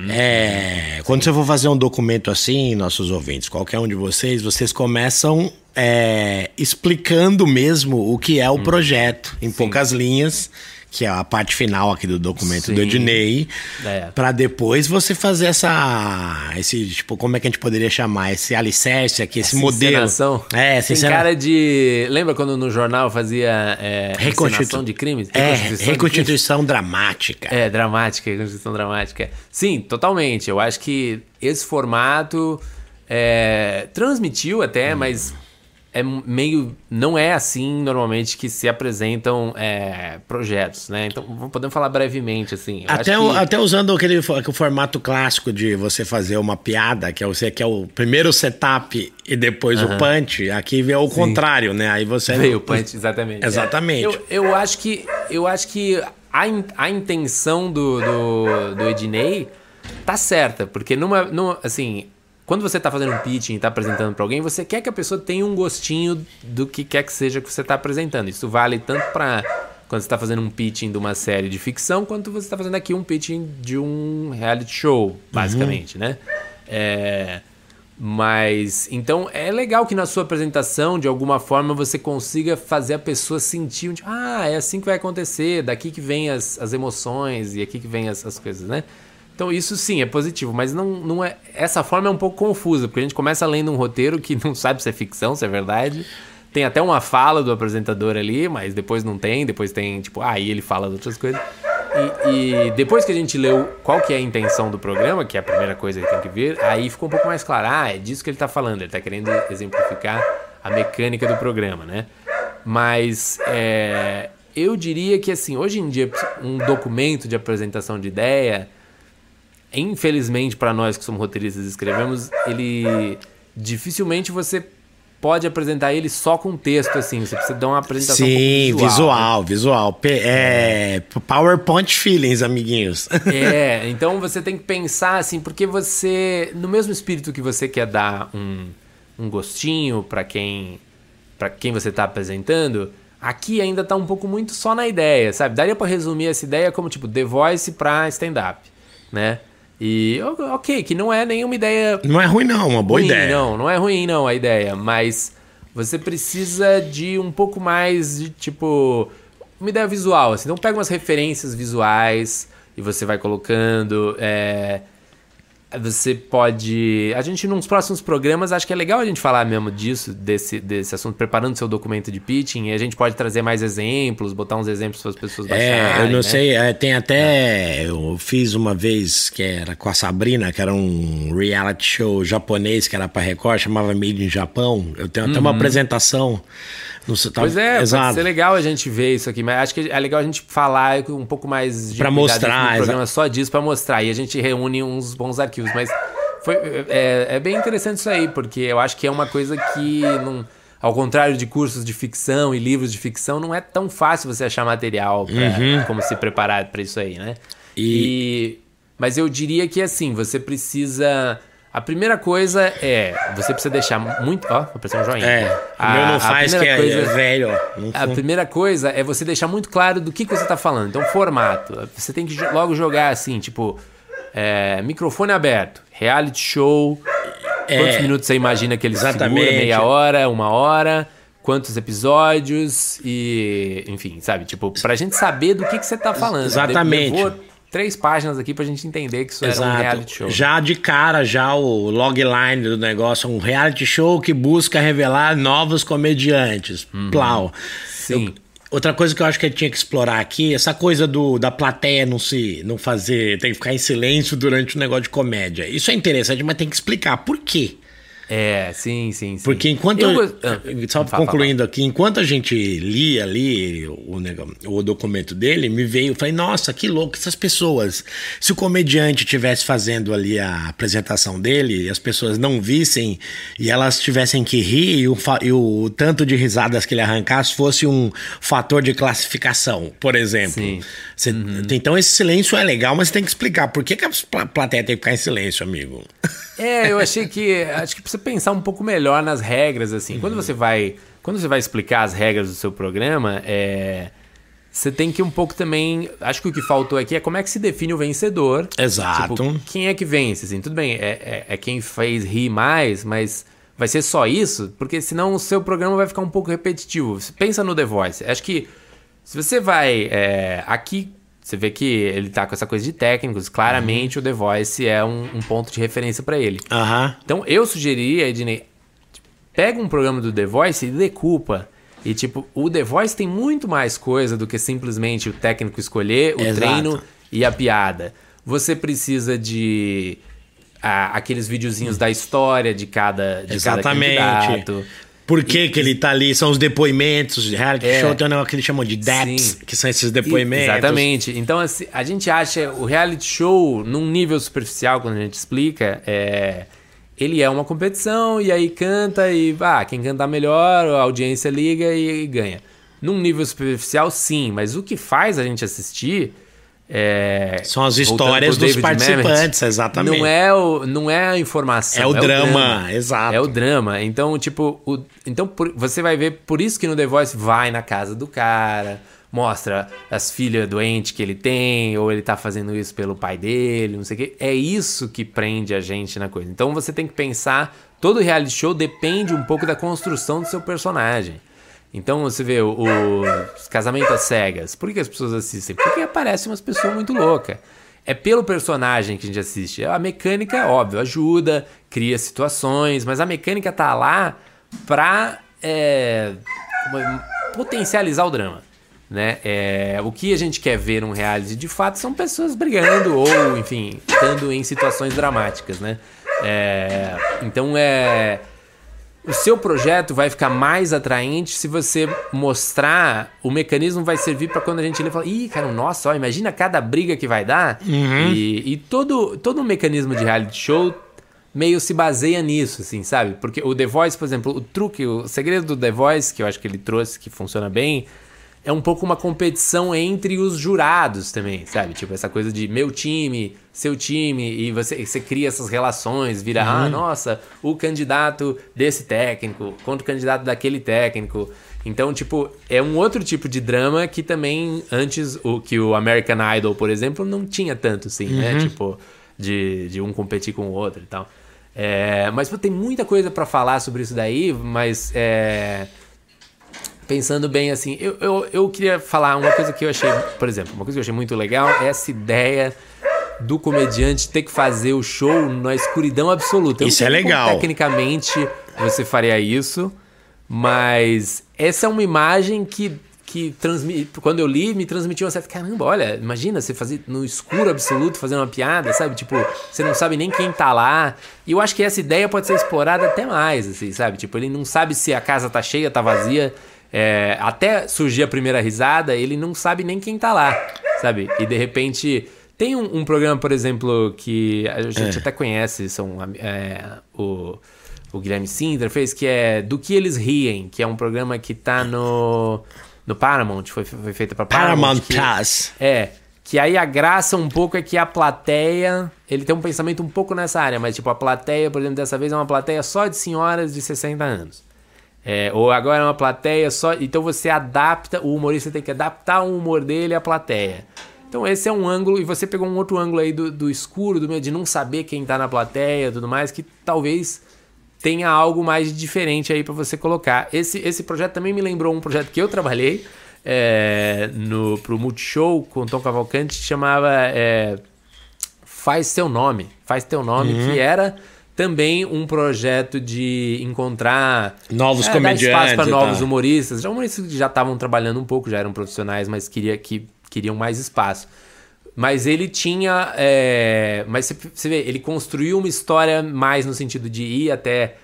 É, quando você for fazer um documento assim, nossos ouvintes, qualquer um de vocês, vocês começam é, explicando mesmo o que é o projeto, em poucas linhas, que é a parte final aqui do documento do Sim. Ednei, É. Pra depois você fazer essa, esse tipo, como é que a gente poderia chamar esse alicerce aqui, esse modelo? Encenação. É, essa Tem encena- cara de. Lembra quando no jornal fazia é, Reconstitu- encenação de crimes? É, Reconstituição reconstituição dramática. É, dramática, reconstituição dramática. Sim, totalmente. Eu acho que esse formato é, transmitiu até, mas é meio. Não é assim normalmente que se apresentam é, projetos, né? Então podemos falar brevemente, assim. Até, o- que- até usando aquele o formato clássico de você fazer uma piada, que é, você, que é o primeiro setup e depois o punch, aqui vê o contrário, né? Aí você. Veio o punch, exatamente. Exatamente. Eu, eu acho que, eu acho que a, in- a intenção do, do, do Ednei tá certa, porque numa, numa, assim, quando você tá fazendo um pitching e tá apresentando pra alguém, você quer que a pessoa tenha um gostinho do que quer que seja que você tá apresentando. Isso vale tanto pra quando você está fazendo um pitching de uma série de ficção, quanto você está fazendo aqui um pitching de um reality show, basicamente, né? É, mas então é legal que na sua apresentação, de alguma forma, você consiga fazer a pessoa sentir, um, tipo, ah, é assim que vai acontecer, daqui que vem as, as emoções e aqui que vem as, as coisas, né? Então isso sim é positivo, mas não, não é. Essa forma é um pouco confusa, porque a gente começa lendo um roteiro que não sabe se é ficção, se é verdade. Tem até uma fala do apresentador ali, mas depois não tem, depois tem, tipo, ah, aí ele fala de outras coisas. E, e, depois que a gente leu qual que é a intenção do programa, que é a primeira coisa que tem que ver, aí ficou um pouco mais claro. Ah, é disso que ele está falando. Ele está querendo exemplificar a mecânica do programa, né? Mas é, eu diria que, assim, hoje em dia, um documento de apresentação de ideia, infelizmente para nós que somos roteiristas e escrevemos, ele dificilmente você pode apresentar ele só com texto, assim. Você precisa dar uma apresentação Sim, um visual, né? visual. É, PowerPoint feelings, amiguinhos. É, então você tem que pensar assim, porque você, no mesmo espírito que você quer dar um, um gostinho para quem para quem você está apresentando, aqui ainda está um pouco muito só na ideia, sabe? Daria para resumir essa ideia como tipo The Voice para stand-up, né? E ok, que não é nenhuma ideia. Não é ruim, não, uma boa ruim, ideia. Não, não é ruim, não, a ideia. Mas você precisa de um pouco mais de tipo. Uma ideia visual. Assim. Então pega umas referências visuais e você vai colocando. É, você pode. A gente, nos próximos programas, acho que é legal a gente falar mesmo disso, desse, desse assunto, preparando seu documento de pitching. E a gente pode trazer mais exemplos, botar uns exemplos para as pessoas baixarem. É, eu não né? sei, é, tem até. Eu fiz uma vez que era com a Sabrina, que era um reality show japonês que era para Record, chamava Made in Japão. Eu tenho até uhum. uma apresentação não, tá, pois é, exato. pode ser legal a gente ver isso aqui, mas acho que é legal a gente falar um pouco mais de para mostrar, um programa só disso para mostrar e a gente reúne uns bons arquivos, mas foi, é, é, bem interessante isso aí, porque eu acho que é uma coisa que não, ao contrário de cursos de ficção e livros de ficção, não é tão fácil você achar material pra, uhum. como se preparar para isso aí, né? E... e mas eu diria que assim, você precisa a primeira coisa é, você precisa deixar muito. Ó, vou precisar um joinha. É, a, meu não faz que é, coisa, é velho. A primeira coisa é você deixar muito claro do que, que você está falando. Então, formato. Você tem que logo jogar assim, tipo, é, microfone aberto, reality show. É, quantos minutos você imagina que eles exatamente. segura? Meia hora, uma hora? Quantos episódios? E, enfim, sabe? Tipo, pra gente saber do que, que você tá falando. Exatamente. Levou três páginas aqui pra gente entender que isso Exato. era um reality show. Já de cara, já o logline do negócio, um reality show que busca revelar novos comediantes. Uhum. Plau. Sim. Eu, outra coisa que eu acho que ele tinha que explorar aqui, essa coisa do, da plateia não se não fazer, tem que ficar em silêncio durante o um negócio de comédia. Isso é interessante, mas tem que explicar por quê. É, sim, sim, sim. Porque enquanto. Eu, ah, só fala, concluindo fala. aqui, enquanto a gente lia ali o, o documento dele, me veio, falei, nossa, que louco essas pessoas. Se o comediante estivesse fazendo ali a apresentação dele e as pessoas não vissem e elas tivessem que rir e o, e o tanto de risadas que ele arrancasse fosse um fator de classificação, por exemplo. Sim. Você, uhum. Então esse silêncio é legal, mas você tem que explicar por que, que a plateia tem que ficar em silêncio, amigo. É, eu achei que. Acho que pensar um pouco melhor nas regras, assim. Uhum. Quando você vai. Quando você vai explicar as regras do seu programa, é. Você tem que um pouco também. Acho que o que faltou aqui é como é que se define o vencedor. Exato. Tipo, quem é que vence? Assim, tudo bem, é, é, é quem fez rir mais, mas vai ser só isso? Porque senão o seu programa vai ficar um pouco repetitivo. Pensa no The Voice. Acho que se você vai. É, aqui você vê que ele tá com essa coisa de técnicos. Claramente uhum. o The Voice é um, um ponto de referência para ele. Uhum. Então eu sugeriria, Ednei, pega um programa do The Voice e decupa. E tipo, o The Voice tem muito mais coisa do que simplesmente o técnico escolher, o Exato. treino e a piada. Você precisa de ah, aqueles videozinhos da história de cada, de Exatamente. cada candidato. Por que, que ele tá ali? São os depoimentos, reality é, show tem um negócio que eles chamam de deps, sim. que são esses depoimentos. Exatamente. Então, assim, a gente acha o reality show, num nível superficial, quando a gente explica, é, ele é uma competição e aí canta e ah, quem cantar melhor, a audiência liga e, e ganha. Num nível superficial, sim, mas o que faz a gente assistir é, São as histórias dos participantes, Mamet, exatamente. Não é, o, não é a informação. É o, é drama, o drama, exato. É o drama. Então, tipo, o, então por, você vai ver, por isso que no The Voice vai na casa do cara, mostra as filhas doentes que ele tem, ou ele tá fazendo isso pelo pai dele, não sei o quê. É isso que prende a gente na coisa. Então você tem que pensar, todo reality show depende um pouco da construção do seu personagem. Então você vê o, o casamento às cegas. Por que as pessoas assistem? Porque aparece umas pessoas muito loucas. É pelo personagem que a gente assiste. A mecânica, óbvio, ajuda, cria situações, mas a mecânica tá lá pra é, potencializar o drama. Né? É, o que a gente quer ver num reality de fato são pessoas brigando ou, enfim, estando em situações dramáticas, né? É, então é o seu projeto vai ficar mais atraente se você mostrar o mecanismo vai servir para quando a gente lê e fala, ih, cara, nossa, ó, imagina cada briga que vai dar. Uhum. E, e, todo, todo o mecanismo de reality show meio se baseia nisso, assim, sabe? Porque o The Voice, por exemplo, o truque, o segredo do The Voice, que eu acho que ele trouxe, que funciona bem, é um pouco uma competição entre os jurados também, sabe? Tipo, essa coisa de meu time, seu time, e você, você cria essas relações, vira, ah, uhum. ah, nossa, o candidato desse técnico contra o candidato daquele técnico. Então, tipo, é um outro tipo de drama que também, antes, o que o American Idol, por exemplo, não tinha tanto, assim, né? uhum. né? Tipo, de, de um competir com o outro e tal. É, mas pô, tem muita coisa para falar sobre isso daí, mas é, pensando bem assim, eu, eu, eu queria falar uma coisa que eu achei, por exemplo, uma coisa que eu achei muito legal é essa ideia do comediante ter que fazer o show na escuridão absoluta. Isso é legal. Tecnicamente você faria isso, mas essa é uma imagem que que transmite, quando eu li, me transmitiu uma certa caramba, olha, imagina você fazer no escuro absoluto, fazendo uma piada, sabe? Tipo, você não sabe nem quem tá lá. E eu acho que essa ideia pode ser explorada até mais, assim, sabe? Tipo, ele não sabe se a casa tá cheia, tá vazia. É, até surgir a primeira risada, ele não sabe nem quem tá lá, sabe? E de repente. Tem um, um programa, por exemplo, que a gente é. até conhece, são é, o, o Guilherme Sinter fez, que é Do Que Eles Riem, que é um programa que tá no, no Paramount, foi, foi feito pra Paramount. Paramount Plus. É, que aí a graça um pouco é que a plateia, ele tem um pensamento um pouco nessa área, mas tipo, a plateia, por exemplo, dessa vez é uma plateia só de senhoras de 60 anos. É, ou agora é uma plateia só. Então você adapta, o humorista tem que adaptar o humor dele à plateia. Então esse é um ângulo, e você pegou um outro ângulo aí do, do escuro, do meio de não saber quem tá na plateia tudo mais, que talvez tenha algo mais diferente aí para você colocar. Esse, esse projeto também me lembrou um projeto que eu trabalhei é, no, pro Multishow com Tom Cavalcante, que chamava é, Faz Teu Nome. Faz Teu Nome, uhum. que era também um projeto de encontrar novos é, comediantes, dar espaço para novos humoristas, já humoristas que já estavam trabalhando um pouco, já eram profissionais, mas queria que queriam mais espaço. Mas ele tinha, é, mas você, você vê, ele construiu uma história mais no sentido de ir até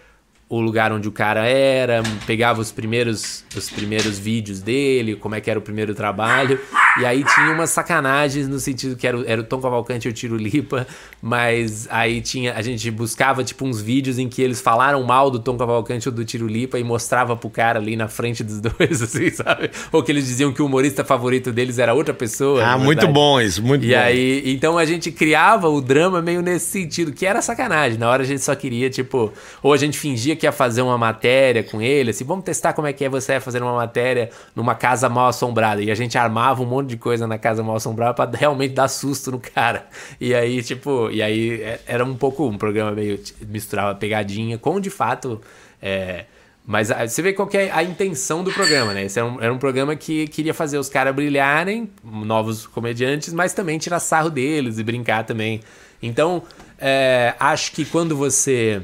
o lugar onde o cara era, pegava os primeiros, os primeiros vídeos dele, como é que era o primeiro trabalho, e aí tinha umas sacanagens no sentido que era, era o Tom Cavalcante e o Tiro Lipa, mas aí tinha, a gente buscava tipo uns vídeos em que eles falaram mal do Tom Cavalcante ou do Tiro Lipa e mostrava pro cara ali na frente dos dois, assim, sabe? Ou que eles diziam que o humorista favorito deles era outra pessoa. Ah, muito bom isso, muito e bom. E aí, então a gente criava o drama meio nesse sentido, que era sacanagem, na hora a gente só queria, tipo, ou a gente fingia que ia fazer uma matéria com ele, assim, vamos testar como é que é você fazer uma matéria numa casa mal assombrada. E a gente armava um monte de coisa na casa mal assombrada para realmente dar susto no cara. E aí, tipo, e aí é, era um pouco um programa meio misturava pegadinha com de fato. É, mas você vê qual é a intenção do programa, né? Esse era um, era um programa que queria fazer os caras brilharem, novos comediantes, mas também tirar sarro deles e brincar também. Então, é, acho que quando você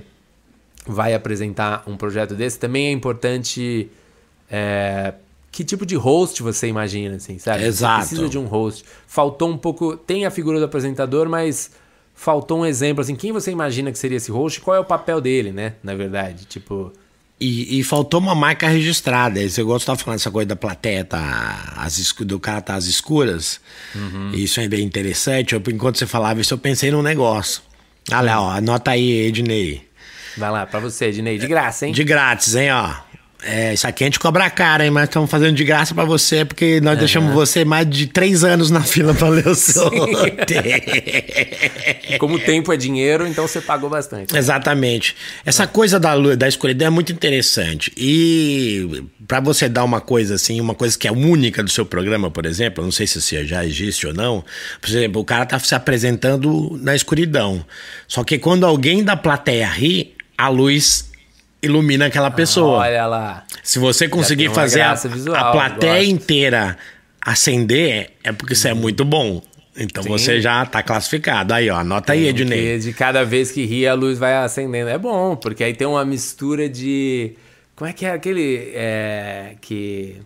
vai apresentar um projeto desse, também é importante é, que tipo de host você imagina, assim, sabe? Exato. Você precisa de um host. Faltou um pouco. Tem a figura do apresentador, mas faltou um exemplo, assim, quem você imagina que seria esse host? Qual é o papel dele, né? Na verdade, tipo. E, e, faltou uma marca registrada. Você gosta de falando essa coisa da plateia, tá, as, do cara tá às escuras. Uhum. Isso é bem interessante. Eu, enquanto você falava isso, eu pensei num negócio. Olha lá, ó, anota aí, Ednei. Vai lá, pra você, Ednei. De graça, hein? De grátis, hein, ó. É, isso aqui a gente cobra caro, hein? Mas estamos fazendo de graça pra você, porque nós deixamos você mais de três anos na fila pra ler o seu. Como o tempo é dinheiro, então você pagou bastante. Exatamente. Essa coisa da, da escuridão é muito interessante. E pra você dar uma coisa assim, uma coisa que é única do seu programa, por exemplo, não sei se já existe ou não. Por exemplo, o cara tá se apresentando na escuridão. Só que quando alguém da plateia ri, a luz ilumina aquela pessoa. Olha lá. Se você conseguir tem fazer a, visual, a plateia gosto. inteira acender, é porque isso é muito bom. Então Sim. você já tá classificado. Aí, ó, anota aí, Ednei. De cada vez que ri, a luz vai acendendo. É bom, porque aí tem uma mistura de. Como é que é aquele. é, que.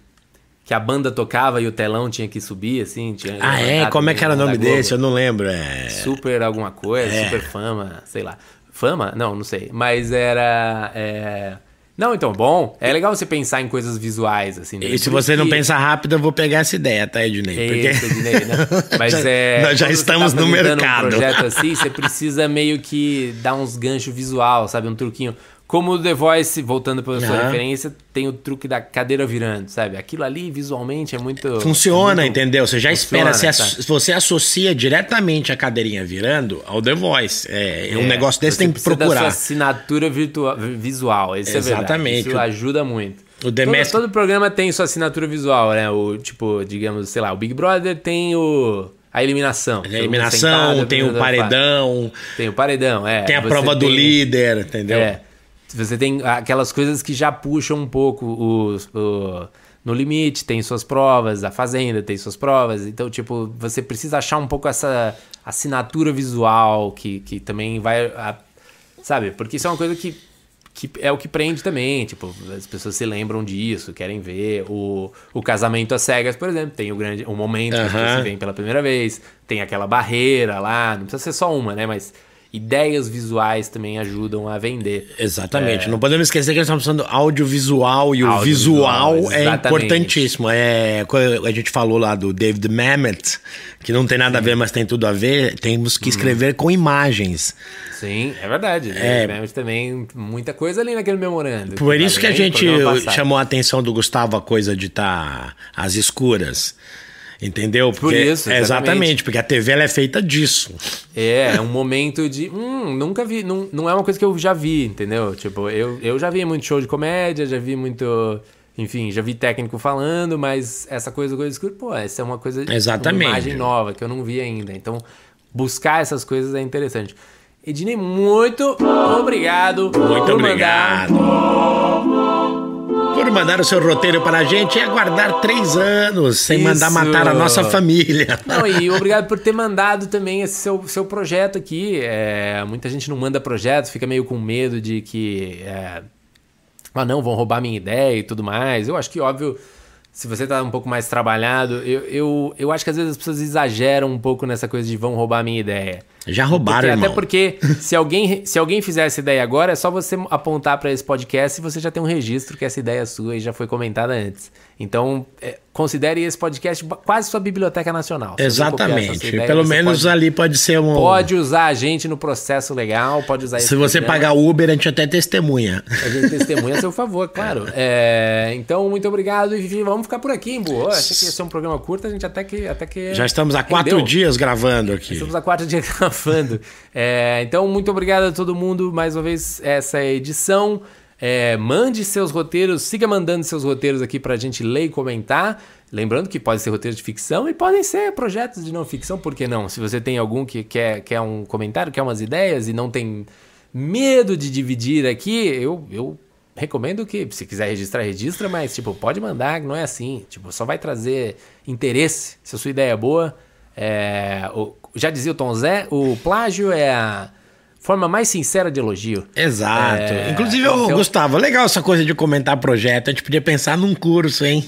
Que a banda tocava e o telão tinha que subir, assim? Tinha, Ah, é? Como é que era o nome desse? Eu não lembro. É... Super alguma coisa, É. super fama, sei lá. Fama? Não, não sei. Mas era. é, Não, então, bom. É legal você pensar em coisas visuais, assim. né? E se você não pensar rápido, eu vou pegar essa ideia, tá, Ednei? É isso, Ednei, né? Mas Já- é. nós já estamos tá no mercado. Um projeto assim, você precisa meio que dar uns ganchos visual, sabe? Um truquinho. Como o The Voice, voltando para sua Aham. referência, tem o truque da cadeira virando, sabe? Aquilo ali visualmente é muito. Funciona, é muito- entendeu? Você já Funciona, espera. Asso- você associa diretamente a cadeirinha virando ao The Voice. É, um É, negócio desse você tem que precisa Da procurar. sua assinatura virtua- visual, isso é Exatamente. Isso ajuda muito. O The todo, Mask- todo programa tem sua assinatura visual, né? O tipo, digamos, sei lá, o Big Brother tem o a eliminação. A eliminação, sentado, tem o paredão, Tem o paredão, é. tem a prova do tem- líder, entendeu? É. Você tem aquelas coisas que já puxam um pouco os, o- no limite, tem suas provas, a Fazenda tem suas provas. Então, tipo, você precisa achar um pouco essa assinatura visual que, que também vai. a- sabe? Porque isso é uma coisa que, que é o que prende também. Tipo, as pessoas se lembram disso, querem ver. O, o casamento às cegas, por exemplo, tem o grande o momento que Aham. pessoas se veem pela primeira vez, tem aquela barreira lá, não precisa ser só uma, né? Mas ideias visuais também ajudam a vender. Exatamente. Não podemos esquecer que nós estamos falando audiovisual e o visual é exatamente. importantíssimo. É, a gente falou lá do David Mamet, que não tem nada a ver, mas tem tudo a ver. Temos que escrever com imagens. Sim, é verdade. É. Mas também muita coisa ali naquele memorando. Por vai isso que a gente chamou a atenção do Gustavo a coisa de estar às escuras. Entendeu? Por isso, exatamente. exatamente. porque a TV ela é feita disso. É, é um momento de. Hum, nunca vi. Não, não é uma coisa que eu já vi, entendeu? Tipo, eu, eu já vi muito show de comédia, já vi muito. Enfim, já vi técnico falando, mas essa coisa do coisa escura, pô, essa é uma coisa. Exatamente. Uma imagem nova que eu não vi ainda. Então, buscar essas coisas é interessante. Ednei, muito obrigado. Muito por mandar Por mandar o seu roteiro para a gente e aguardar três anos sem mandar Isso. matar a nossa família. Não, e obrigado por ter mandado também esse seu, seu projeto aqui. É, muita gente não manda projeto, fica meio com medo de que. É, ah, não, vão roubar minha ideia e tudo mais. Eu acho que, óbvio, se você tá um pouco mais trabalhado, eu, eu, eu acho que às vezes as pessoas exageram um pouco nessa coisa de vão roubar minha ideia. Já roubaram, Porque- irmão. Até porque se alguém, se alguém fizer essa ideia agora, é só você apontar para esse podcast e você já tem um registro que essa ideia é sua e já foi comentada antes. Então, é, considere esse podcast quase sua biblioteca nacional. Sua Exatamente. ideia, Pelo menos pode, ali pode ser um. pode usar a gente no processo legal, pode usar Se você programa. pagar Uber, a gente até testemunha. A gente testemunha a seu favor, claro. É, então, muito obrigado e vamos ficar por aqui, Embu. Eu Achei que ia ser um programa curto, a gente até que. Até que Já estamos há quatro rendeu. dias gravando aqui. Estamos há quatro dias gravando. É, então, muito obrigado a todo mundo mais uma vez essa edição. É, mande seus roteiros, siga mandando seus roteiros aqui pra gente ler e comentar. Lembrando que pode ser roteiro de ficção e podem ser projetos de não ficção, por que não? Se você tem algum que quer, quer um comentário, quer umas ideias e não tem medo de dividir aqui, eu, eu recomendo que, se quiser registrar, registra, mas tipo, pode mandar, não é assim. Tipo, só vai trazer interesse se a sua ideia é boa. É, o- já dizia o Tom Zé, o plágio é a forma mais sincera de elogio. Exato. É, Inclusive, ô, então- Gustavo, legal essa coisa de comentar projeto. A gente podia pensar num curso, hein?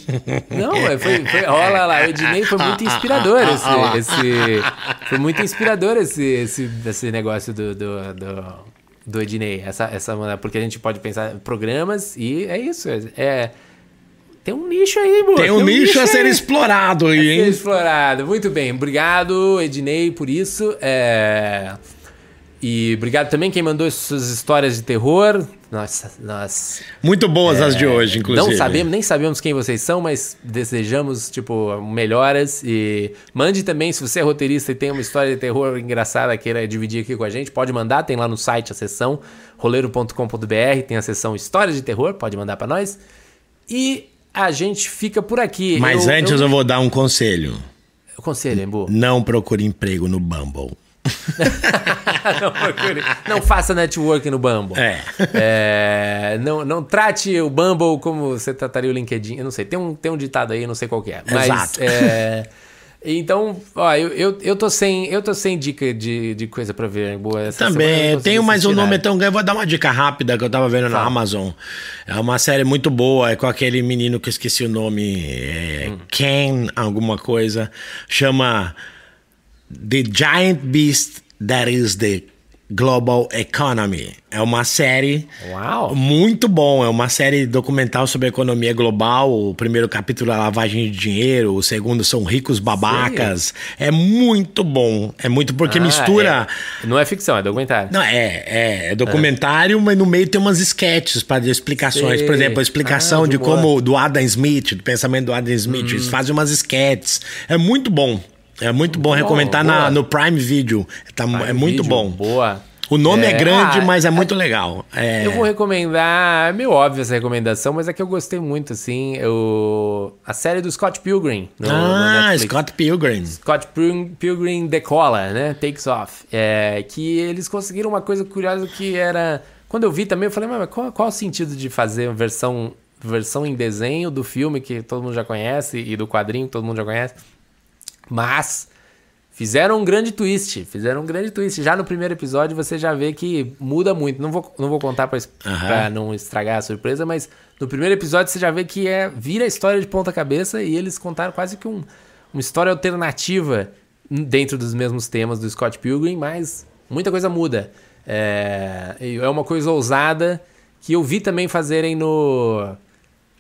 Não, é, foi, foi, olha lá, o Ednei foi muito inspirador esse, esse foi muito inspirador esse, esse, esse negócio do, do, do, do Ednei, essa, essa, porque a gente pode pensar em programas e é isso, é, é- tem um nicho aí, boa. Tem um nicho a ser explorado aí, ser hein? explorado. Muito bem, obrigado, Ednei, por isso. É, E obrigado também quem mandou suas histórias de terror. Nossa, nós Muito boas as de hoje, inclusive. não sabemos, nem sabemos quem vocês são, mas desejamos, tipo, melhoras. E mande também, se você é roteirista e tem uma história de terror engraçada, queira dividir aqui com a gente, pode mandar. Tem lá no site a seção roleiro.com.br, tem a seção Histórias de Terror, pode mandar pra nós. E a gente fica por aqui. Mas Eu- antes eu... eu, vou dar um conselho. conselho, Embu. Não procure emprego no Bumble. não, procure. Não faça network no Bumble. É. É, não, não trate o Bumble como você trataria o LinkedIn. Eu não sei, tem um, tem um ditado aí, não sei qual é. Mas, Exato. é, então, ó, eu, eu, eu, tô sem, eu tô sem dica de, de coisa pra ver. Boa, essa Também, tenho, o assistir nome nada. tão grande. Eu vou dar uma dica rápida que eu tava vendo na Fala. Amazon. É uma série muito boa, é com aquele menino que eu esqueci o nome, é Hum. Ken, alguma coisa. Chama The Giant Beast That Is the Global Economy. É uma série Uau! muito bom. É uma série documental sobre a economia global. O primeiro capítulo é lavagem de dinheiro, o segundo são ricos babacas. É muito bom. É muito porque Ah, mistura. é. Não é ficção, é documentário. Não, é, é, é documentário, mas no meio tem umas sketches para explicações. Sei. Por exemplo, a explicação Ah, de como do Adam Smith, do pensamento do Adam Smith. Hum. Eles fazem umas sketches. É muito bom. É muito bom, recomendar boa. na, no Prime Video. Tá, é muito Vídeo, bom. Boa. O nome é, grande, ah, mas é muito legal. É, Eu vou recomendar, é meio óbvio essa recomendação, mas é que eu gostei muito, assim, eu, a série do Scott Pilgrim. No, no ah, Netflix. Scott Pilgrim. Scott Pilgrim, Pilgrim decola, né? Takes off. É, que eles conseguiram uma coisa curiosa que era. Quando eu vi também, eu falei, mas qual, qual o sentido de fazer uma versão, versão em desenho do filme que todo mundo já conhece e do quadrinho que todo mundo já conhece? Mas fizeram um grande twist. Fizeram um grande twist. Já no primeiro episódio você já vê que muda muito. Não vou, não vou contar pra, Aham. pra não estragar a surpresa, mas no primeiro episódio você já vê que é vira a história de ponta cabeça e eles contaram quase que um, uma história alternativa dentro dos mesmos temas do Scott Pilgrim, mas muita coisa muda. É, é uma coisa ousada que eu vi também fazerem no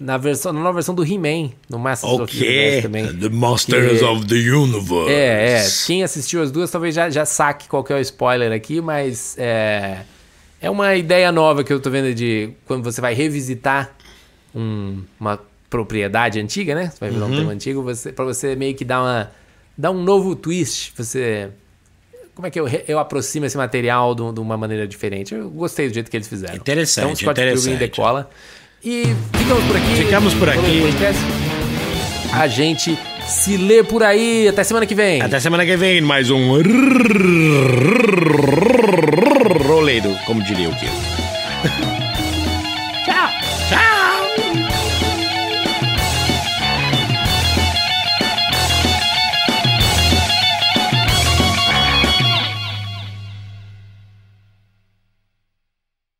na versão na nova versão do He-Man, no Masters of the. Universe também. The Masters Que- of the Universe. É, é. Quem assistiu as duas talvez já, já saque qual é o spoiler aqui, mas é, é uma ideia nova que eu tô vendo de quando você vai revisitar um- uma propriedade antiga, né? Você vai virar um tema antigo, você, pra você meio que dar, uma, dar um novo twist. Você. Como é que eu, eu aproximo esse material de, um- de uma maneira diferente? Eu gostei do jeito que eles fizeram. Interessante, então, Scott Pilgrim interessante. decola. E ficamos por aqui. Ficamos por aqui. A gente se lê por aí. Até semana que vem. Até semana que vem, mais um roleiro, como diria o Kio.